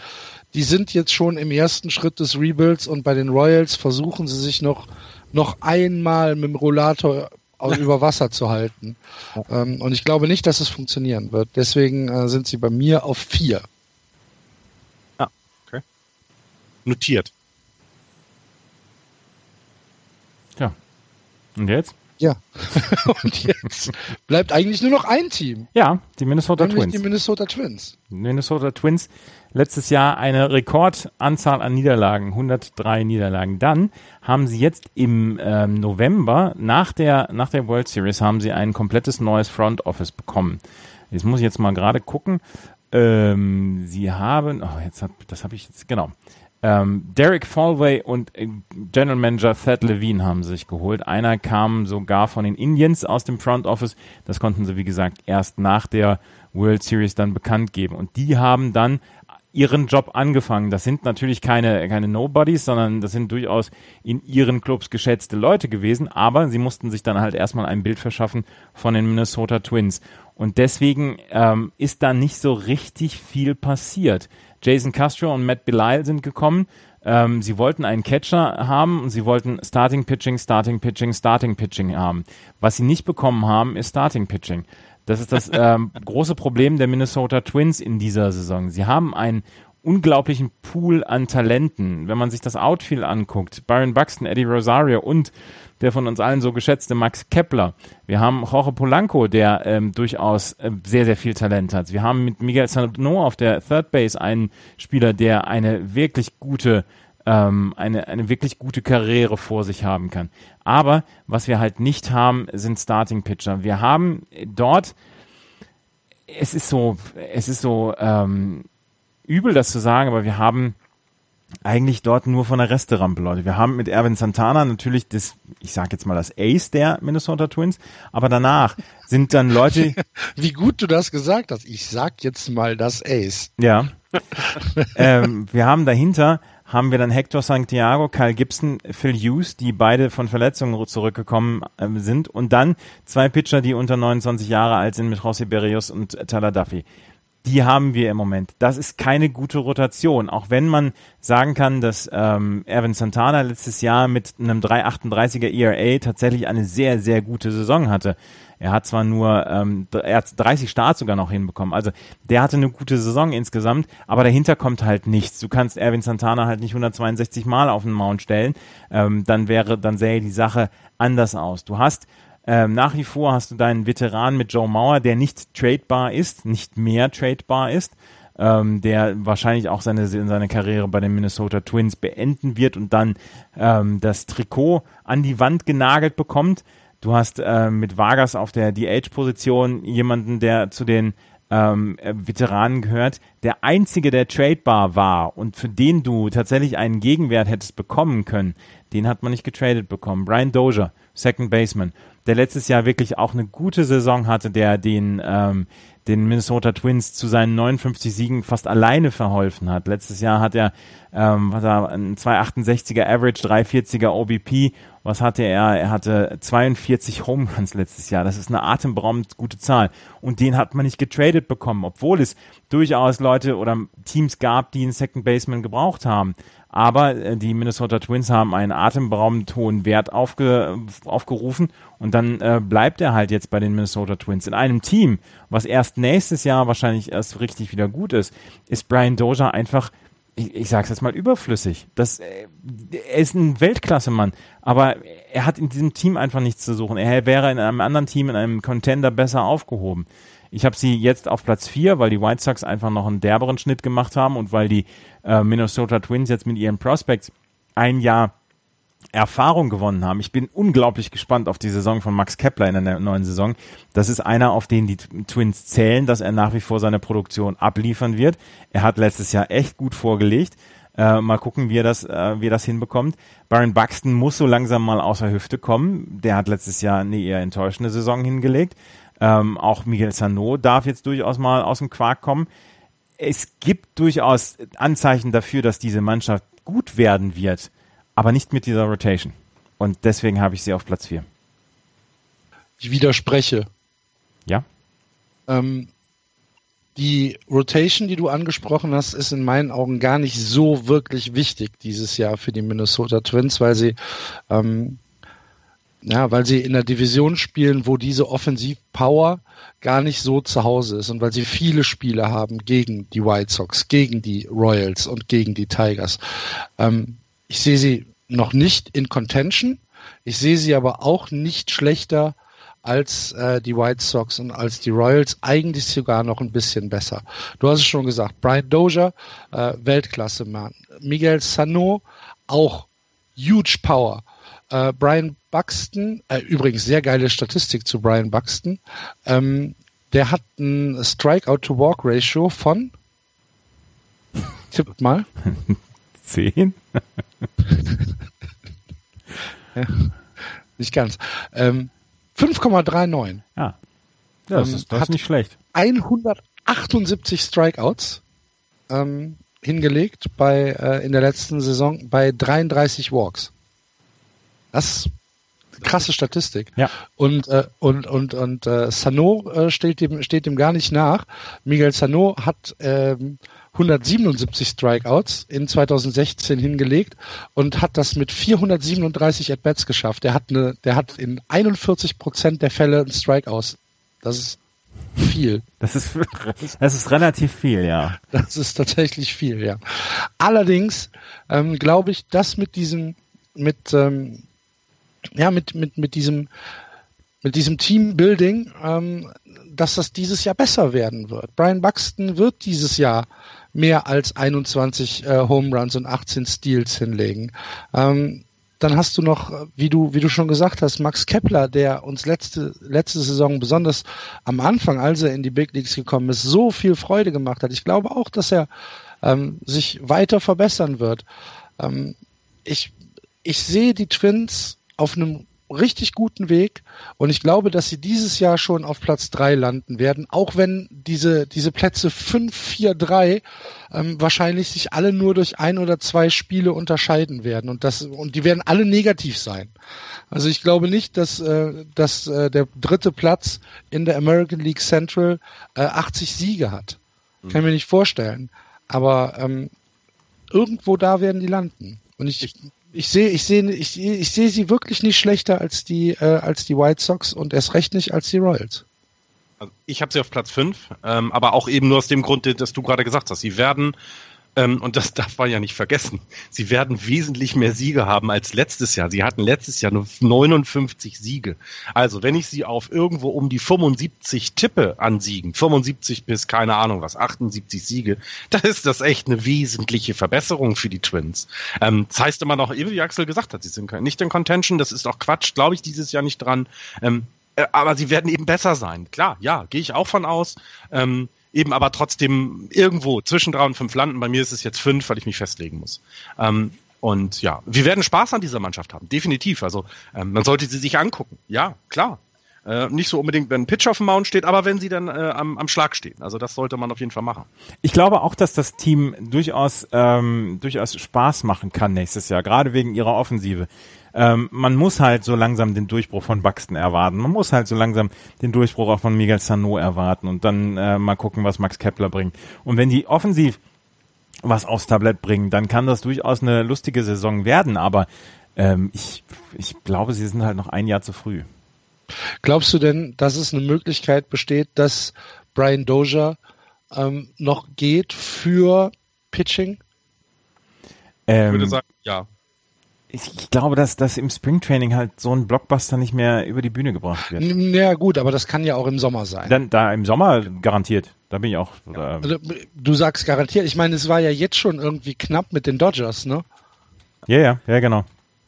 die sind jetzt schon im ersten Schritt des Rebuilds und bei den Royals versuchen sie sich noch, noch einmal mit dem Rollator über Wasser zu halten. Ähm, und ich glaube nicht, dass es funktionieren wird. Deswegen äh, sind sie bei mir auf vier. Ah, okay. Notiert. Und jetzt? Ja. und jetzt bleibt eigentlich nur noch ein Team. Ja, die Minnesota Nämlich Twins. Die Minnesota Twins. Minnesota Twins letztes Jahr eine Rekordanzahl an Niederlagen, 103 Niederlagen. Dann haben sie jetzt im ähm, November nach der nach der World Series haben sie ein komplettes neues Front Office bekommen. Jetzt muss ich jetzt mal gerade gucken. Ähm, sie haben, oh, jetzt hab, das habe ich jetzt genau. Ähm, Derek Falway und äh, General Manager Thad Levine haben sich geholt. Einer kam sogar von den Indians aus dem Front Office. Das konnten sie, wie gesagt, erst nach der World Series dann bekannt geben. Und die haben dann ihren Job angefangen. Das sind natürlich keine, keine Nobodies, sondern das sind durchaus in ihren Clubs geschätzte Leute gewesen, aber sie mussten sich dann halt erstmal ein Bild verschaffen von den Minnesota Twins. Und deswegen ähm, ist da nicht so richtig viel passiert. Jason Castro und Matt Belisle sind gekommen. Ähm, sie wollten einen Catcher haben und sie wollten Starting Pitching, Starting Pitching, Starting Pitching haben. Was sie nicht bekommen haben, ist Starting Pitching. Das ist das ähm, große Problem der Minnesota Twins in dieser Saison. Sie haben einen unglaublichen Pool an Talenten. Wenn man sich das Outfield anguckt, Byron Buxton, Eddie Rosario und der von uns allen so geschätzte Max Kepler. Wir haben Jorge Polanco, der ähm, durchaus äh, sehr, sehr viel Talent hat. Wir haben mit Miguel Sano auf der Third Base einen Spieler, der eine wirklich gute ähm, eine, eine wirklich gute Karriere vor sich haben kann. Aber was wir halt nicht haben, sind Starting Pitcher. Wir haben dort, es ist so, es ist so ähm, übel, das zu sagen, aber wir haben eigentlich dort nur von der Resterampe, Leute. Wir haben mit Erwin Santana natürlich das, ich sag jetzt mal das Ace der Minnesota Twins, aber danach sind dann Leute. Wie gut du das gesagt hast. Ich sag jetzt mal das Ace. Ja. ähm, wir haben dahinter haben wir dann Hector Santiago, Kyle Gibson, Phil Hughes, die beide von Verletzungen zurückgekommen äh, sind und dann zwei Pitcher, die unter 29 Jahre alt sind mit José Berrios und Tyler Duffy. Die haben wir im Moment. Das ist keine gute Rotation, auch wenn man sagen kann, dass ähm, Erwin Santana letztes Jahr mit einem 3,38er ERA tatsächlich eine sehr, sehr gute Saison hatte. Er hat zwar nur, ähm, er hat 30 Starts sogar noch hinbekommen. Also der hatte eine gute Saison insgesamt, aber dahinter kommt halt nichts. Du kannst Erwin Santana halt nicht 162 Mal auf den Mount stellen. Ähm, dann wäre, dann sähe die Sache anders aus. Du hast ähm, nach wie vor hast du deinen Veteran mit Joe Mauer, der nicht tradebar ist, nicht mehr tradebar ist. Ähm, der wahrscheinlich auch seine, seine Karriere bei den Minnesota Twins beenden wird und dann ähm, das Trikot an die Wand genagelt bekommt. Du hast äh, mit Vargas auf der DH-Position jemanden, der zu den ähm, äh, Veteranen gehört. Der einzige, der tradebar war und für den du tatsächlich einen Gegenwert hättest bekommen können, den hat man nicht getradet bekommen. Brian Dozier, Second Baseman, der letztes Jahr wirklich auch eine gute Saison hatte, der den ähm, den Minnesota Twins zu seinen 59 Siegen fast alleine verholfen hat. Letztes Jahr hat er, ähm, ein 268er Average, 340er OBP. Was hatte er? Er hatte 42 Home Runs letztes Jahr. Das ist eine atemberaubend gute Zahl. Und den hat man nicht getradet bekommen, obwohl es durchaus Leute oder Teams gab, die einen Second Baseman gebraucht haben. Aber äh, die Minnesota Twins haben einen atemberaubend hohen Wert aufge, aufgerufen und dann äh, bleibt er halt jetzt bei den Minnesota Twins. In einem Team, was erst nächstes Jahr wahrscheinlich erst richtig wieder gut ist, ist Brian Dozier einfach ich, ich sage jetzt mal überflüssig. Das, äh, er ist ein Weltklasse-Mann, aber er hat in diesem Team einfach nichts zu suchen. Er wäre in einem anderen Team, in einem Contender besser aufgehoben. Ich habe sie jetzt auf Platz 4, weil die White Sox einfach noch einen derberen Schnitt gemacht haben und weil die äh, Minnesota Twins jetzt mit ihren Prospects ein Jahr Erfahrung gewonnen haben. Ich bin unglaublich gespannt auf die Saison von Max Kepler in der neuen Saison. Das ist einer, auf den die Twins zählen, dass er nach wie vor seine Produktion abliefern wird. Er hat letztes Jahr echt gut vorgelegt. Äh, mal gucken, wie er das, äh, wie er das hinbekommt. Baron Buxton muss so langsam mal außer Hüfte kommen. Der hat letztes Jahr eine eher enttäuschende Saison hingelegt. Ähm, auch Miguel Sano darf jetzt durchaus mal aus dem Quark kommen. Es gibt durchaus Anzeichen dafür, dass diese Mannschaft gut werden wird, aber nicht mit dieser Rotation. Und deswegen habe ich sie auf Platz 4. Ich widerspreche. Ja. Ähm, die Rotation, die du angesprochen hast, ist in meinen Augen gar nicht so wirklich wichtig dieses Jahr für die Minnesota Twins, weil sie ähm, ja, weil sie in der Division spielen, wo diese Offensivpower gar nicht so zu Hause ist und weil sie viele Spiele haben gegen die White Sox, gegen die Royals und gegen die Tigers. Ähm, ich sehe sie noch nicht in Contention. Ich sehe sie aber auch nicht schlechter als äh, die White Sox und als die Royals, eigentlich sogar noch ein bisschen besser. Du hast es schon gesagt, Brian Dozier, äh, Weltklasse-Mann. Miguel Sano, auch huge Power. Äh, Brian Buxton, äh, übrigens sehr geile Statistik zu Brian Buxton, ähm, der hat ein Strikeout-to-Walk-Ratio von, tippt mal. Zehn? ja, nicht ganz. Ähm, 5,39. Ja. Das, ähm, ist, das ist nicht schlecht. 178 Strikeouts. Ähm, hingelegt bei äh, in der letzten Saison bei 33 Walks. Das ist eine krasse Statistik. Ja. Und äh, und und und äh, Sano äh, steht dem steht dem gar nicht nach. Miguel Sano hat ähm, 177 Strikeouts in 2016 hingelegt und hat das mit 437 At-Bats geschafft. Der hat eine, der hat in 41 Prozent der Fälle ein Strikeout. Das ist viel. Das ist, das ist relativ viel, ja. Das ist tatsächlich viel, ja. Allerdings ähm, glaube ich, dass mit diesem, mit, ähm, ja, mit, mit, mit diesem, mit diesem Teambuilding, ähm, dass das dieses Jahr besser werden wird. Brian Buxton wird dieses Jahr mehr als 21 äh, Home Runs und 18 Steals hinlegen. Ähm, dann hast du noch, wie du, wie du schon gesagt hast, Max Kepler, der uns letzte, letzte Saison besonders am Anfang, als er in die Big Leagues gekommen ist, so viel Freude gemacht hat. Ich glaube auch, dass er ähm, sich weiter verbessern wird. Ähm, ich, ich sehe die Twins auf einem richtig guten Weg und ich glaube, dass sie dieses Jahr schon auf Platz drei landen werden, auch wenn diese, diese Plätze fünf, vier, drei ähm, wahrscheinlich sich alle nur durch ein oder zwei Spiele unterscheiden werden und das und die werden alle negativ sein. Also ich glaube nicht, dass, äh, dass äh, der dritte Platz in der American League Central äh, 80 Siege hat. Mhm. Kann ich mir nicht vorstellen. Aber ähm, irgendwo da werden die landen. Und ich, ich sehe, ich sehe, ich, ich sehe sie wirklich nicht schlechter als die, äh, als die White Sox und erst recht nicht als die Royals. Also ich habe sie auf Platz 5, ähm, aber auch eben nur aus dem Grund, dass du gerade gesagt hast. Sie werden ähm, und das darf man ja nicht vergessen. Sie werden wesentlich mehr Siege haben als letztes Jahr. Sie hatten letztes Jahr nur 59 Siege. Also, wenn ich sie auf irgendwo um die 75 tippe an Siegen, 75 bis keine Ahnung was, 78 Siege, da ist das echt eine wesentliche Verbesserung für die Twins. Ähm, das heißt immer noch, wie Axel gesagt hat, sie sind nicht in Contention, das ist auch Quatsch, glaube ich dieses Jahr nicht dran. Ähm, äh, aber sie werden eben besser sein. Klar, ja, gehe ich auch von aus. Ähm, eben aber trotzdem irgendwo zwischen drei und fünf landen. Bei mir ist es jetzt fünf, weil ich mich festlegen muss. Ähm, und ja, wir werden Spaß an dieser Mannschaft haben, definitiv. Also ähm, man sollte sie sich angucken. Ja, klar. Äh, nicht so unbedingt, wenn ein Pitch auf dem Mount steht, aber wenn sie dann äh, am, am Schlag stehen. Also das sollte man auf jeden Fall machen. Ich glaube auch, dass das Team durchaus, ähm, durchaus Spaß machen kann nächstes Jahr, gerade wegen ihrer Offensive ähm, man muss halt so langsam den Durchbruch von Buxton erwarten. Man muss halt so langsam den Durchbruch auch von Miguel Sano erwarten und dann äh, mal gucken, was Max Kepler bringt. Und wenn die offensiv was aufs Tablett bringen, dann kann das durchaus eine lustige Saison werden, aber ähm, ich, ich glaube, sie sind halt noch ein Jahr zu früh. Glaubst du denn, dass es eine Möglichkeit besteht, dass Brian Dozier ähm, noch geht für Pitching? Ähm, ich würde sagen, ja ich, ich glaube, dass, dass im Springtraining halt so ein Blockbuster nicht mehr über die Bühne gebracht wird. Ja gut, aber das kann ja auch im Sommer sein. Dann da im Sommer garantiert. Da bin ich auch. Ja. Also, du sagst garantiert. Ich meine, es war ja jetzt schon irgendwie knapp mit den Dodgers, ne? Ja, ja, ja, genau.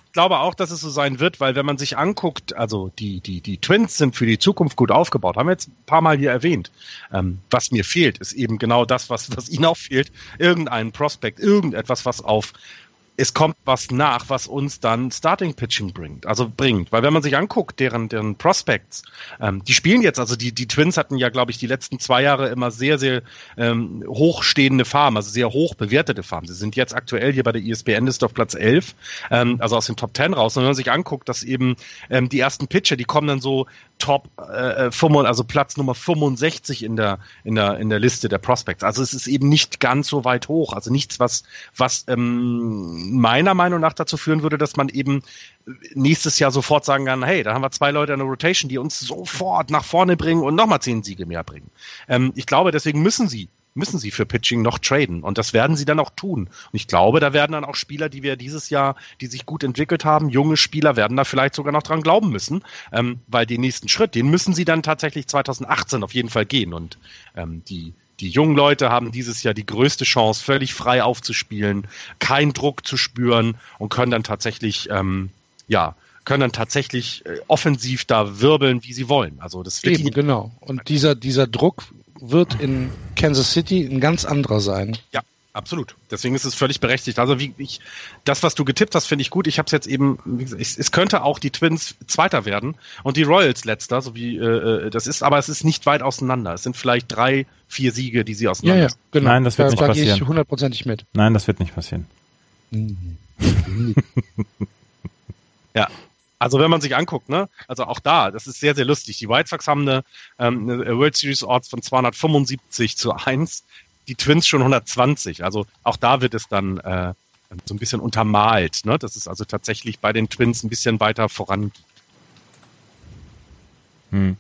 Ich glaube auch, dass es so sein wird, weil wenn man sich anguckt, also die, die, die Twins sind für die Zukunft gut aufgebaut, haben wir jetzt ein paar Mal hier erwähnt. Ähm, was mir fehlt, ist eben genau das, was, was ihnen auch fehlt. Irgendein Prospekt, irgendetwas, was auf es kommt was nach, was uns dann Starting Pitching bringt, also bringt. Weil wenn man sich anguckt, deren, deren Prospects, ähm, die spielen jetzt, also die, die Twins hatten ja, glaube ich, die letzten zwei Jahre immer sehr, sehr ähm, hochstehende Farben, also sehr hoch bewertete Farben. Sie sind jetzt aktuell hier bei der ISBN ist auf Platz 11, ähm, also aus den Top 10 raus. Und wenn man sich anguckt, dass eben ähm, die ersten Pitcher, die kommen dann so Top, äh, äh also Platz Nummer 65 in der, in der, in der Liste der Prospects. Also es ist eben nicht ganz so weit hoch, also nichts, was, was ähm, meiner Meinung nach dazu führen würde, dass man eben nächstes Jahr sofort sagen kann, hey, da haben wir zwei Leute in der Rotation, die uns sofort nach vorne bringen und nochmal zehn Siege mehr bringen. Ähm, ich glaube, deswegen müssen sie müssen sie für Pitching noch traden. Und das werden sie dann auch tun. Und ich glaube, da werden dann auch Spieler, die wir dieses Jahr, die sich gut entwickelt haben, junge Spieler, werden da vielleicht sogar noch dran glauben müssen, ähm, weil den nächsten Schritt, den müssen sie dann tatsächlich 2018 auf jeden Fall gehen. Und ähm, die, die jungen Leute haben dieses Jahr die größte Chance, völlig frei aufzuspielen, keinen Druck zu spüren und können dann tatsächlich, ähm, ja, können dann tatsächlich äh, offensiv da wirbeln, wie sie wollen. Also das Eben, genau. Und dieser, dieser Druck wird in Kansas City ein ganz anderer sein. Ja, Absolut. Deswegen ist es völlig berechtigt. Also wie ich das, was du getippt hast, finde ich gut. Ich habe es jetzt eben. Wie gesagt, es, es, könnte auch die Twins Zweiter werden und die Royals Letzter, so wie äh, äh das ist. Aber es ist nicht weit auseinander. Es sind vielleicht drei, vier Siege, die sie auseinander. Ja, ja, genau. Nein, das wird da, nicht da passieren. Da gehe ich hundertprozentig mit. Nein, das wird nicht passieren. ja. Also wenn man sich anguckt, ne, also auch da, das ist sehr, sehr lustig. Die White Sox haben eine, ähm, eine World Series Odds von 275 zu 1 die Twins schon 120. Also auch da wird es dann äh, so ein bisschen untermalt, ne? dass es also tatsächlich bei den Twins ein bisschen weiter vorangeht. Hm.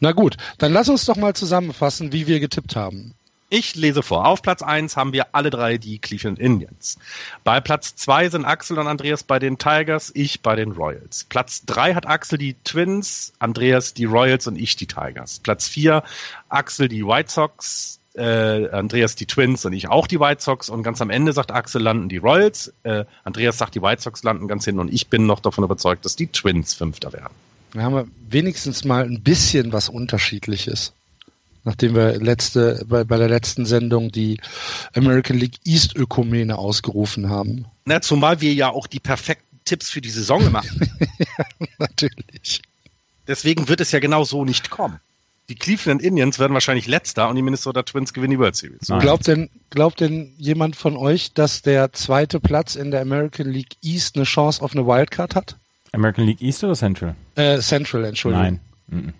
Na gut, dann lass uns doch mal zusammenfassen, wie wir getippt haben. Ich lese vor. Auf Platz 1 haben wir alle drei die Cleveland Indians. Bei Platz 2 sind Axel und Andreas bei den Tigers, ich bei den Royals. Platz 3 hat Axel die Twins, Andreas die Royals und ich die Tigers. Platz 4 Axel die White Sox, äh, Andreas die Twins und ich auch die White Sox und ganz am Ende sagt Axel landen die Royals, äh, Andreas sagt die White Sox landen ganz hin und ich bin noch davon überzeugt, dass die Twins Fünfter werden. Da haben wir wenigstens mal ein bisschen was Unterschiedliches. Nachdem wir letzte, bei, bei der letzten Sendung die American League East Ökumene ausgerufen haben. Na, zumal wir ja auch die perfekten Tipps für die Saison machen. ja, natürlich. Deswegen wird es ja genau so nicht kommen die Cleveland Indians werden wahrscheinlich letzter und die Minnesota Twins gewinnen die World Series. Glaubt denn, glaubt denn jemand von euch, dass der zweite Platz in der American League East eine Chance auf eine Wildcard hat? American League East oder Central? Äh, Central, Entschuldigung. Nein.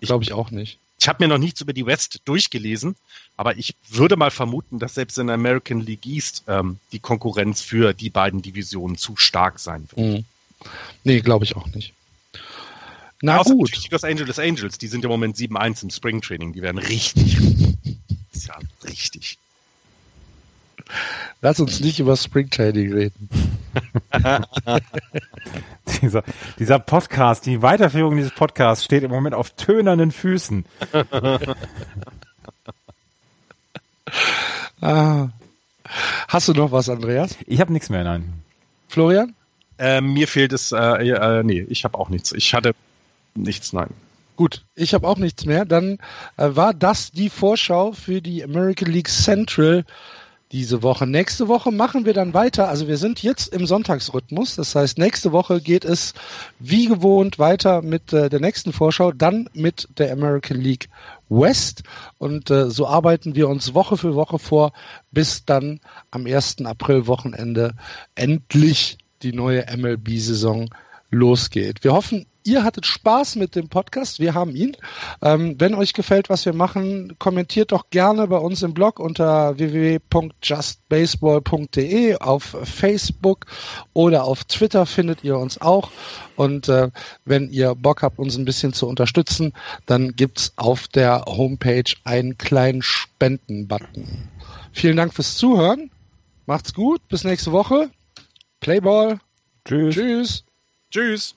Glaube ich auch nicht. Ich habe mir noch nichts über die West durchgelesen, aber ich würde mal vermuten, dass selbst in der American League East ähm, die Konkurrenz für die beiden Divisionen zu stark sein wird. Mhm. Nee, glaube ich auch nicht. Na Außer gut. Die Los Angeles Angels, die sind im Moment 7-1 im Spring Training. Die werden richtig. ja, richtig. Lass uns nicht über Spring Training reden. dieser, dieser Podcast, die Weiterführung dieses Podcasts steht im Moment auf tönernen Füßen. ah. Hast du noch was, Andreas? Ich habe nichts mehr, nein. Florian? Äh, mir fehlt es, äh, äh, nee, ich habe auch nichts. Ich hatte Nichts, nein. Gut, ich habe auch nichts mehr. Dann äh, war das die Vorschau für die American League Central diese Woche. Nächste Woche machen wir dann weiter. Also wir sind jetzt im Sonntagsrhythmus. Das heißt, nächste Woche geht es wie gewohnt weiter mit äh, der nächsten Vorschau, dann mit der American League West. Und äh, so arbeiten wir uns Woche für Woche vor, bis dann am 1. April Wochenende endlich die neue MLB-Saison losgeht. Wir hoffen, Ihr hattet Spaß mit dem Podcast, wir haben ihn. Ähm, wenn euch gefällt, was wir machen, kommentiert doch gerne bei uns im Blog unter www.justbaseball.de auf Facebook oder auf Twitter findet ihr uns auch. Und äh, wenn ihr Bock habt, uns ein bisschen zu unterstützen, dann gibt's auf der Homepage einen kleinen Spenden-Button. Vielen Dank fürs Zuhören. Macht's gut. Bis nächste Woche. Playball. Tschüss. Tschüss. Tschüss.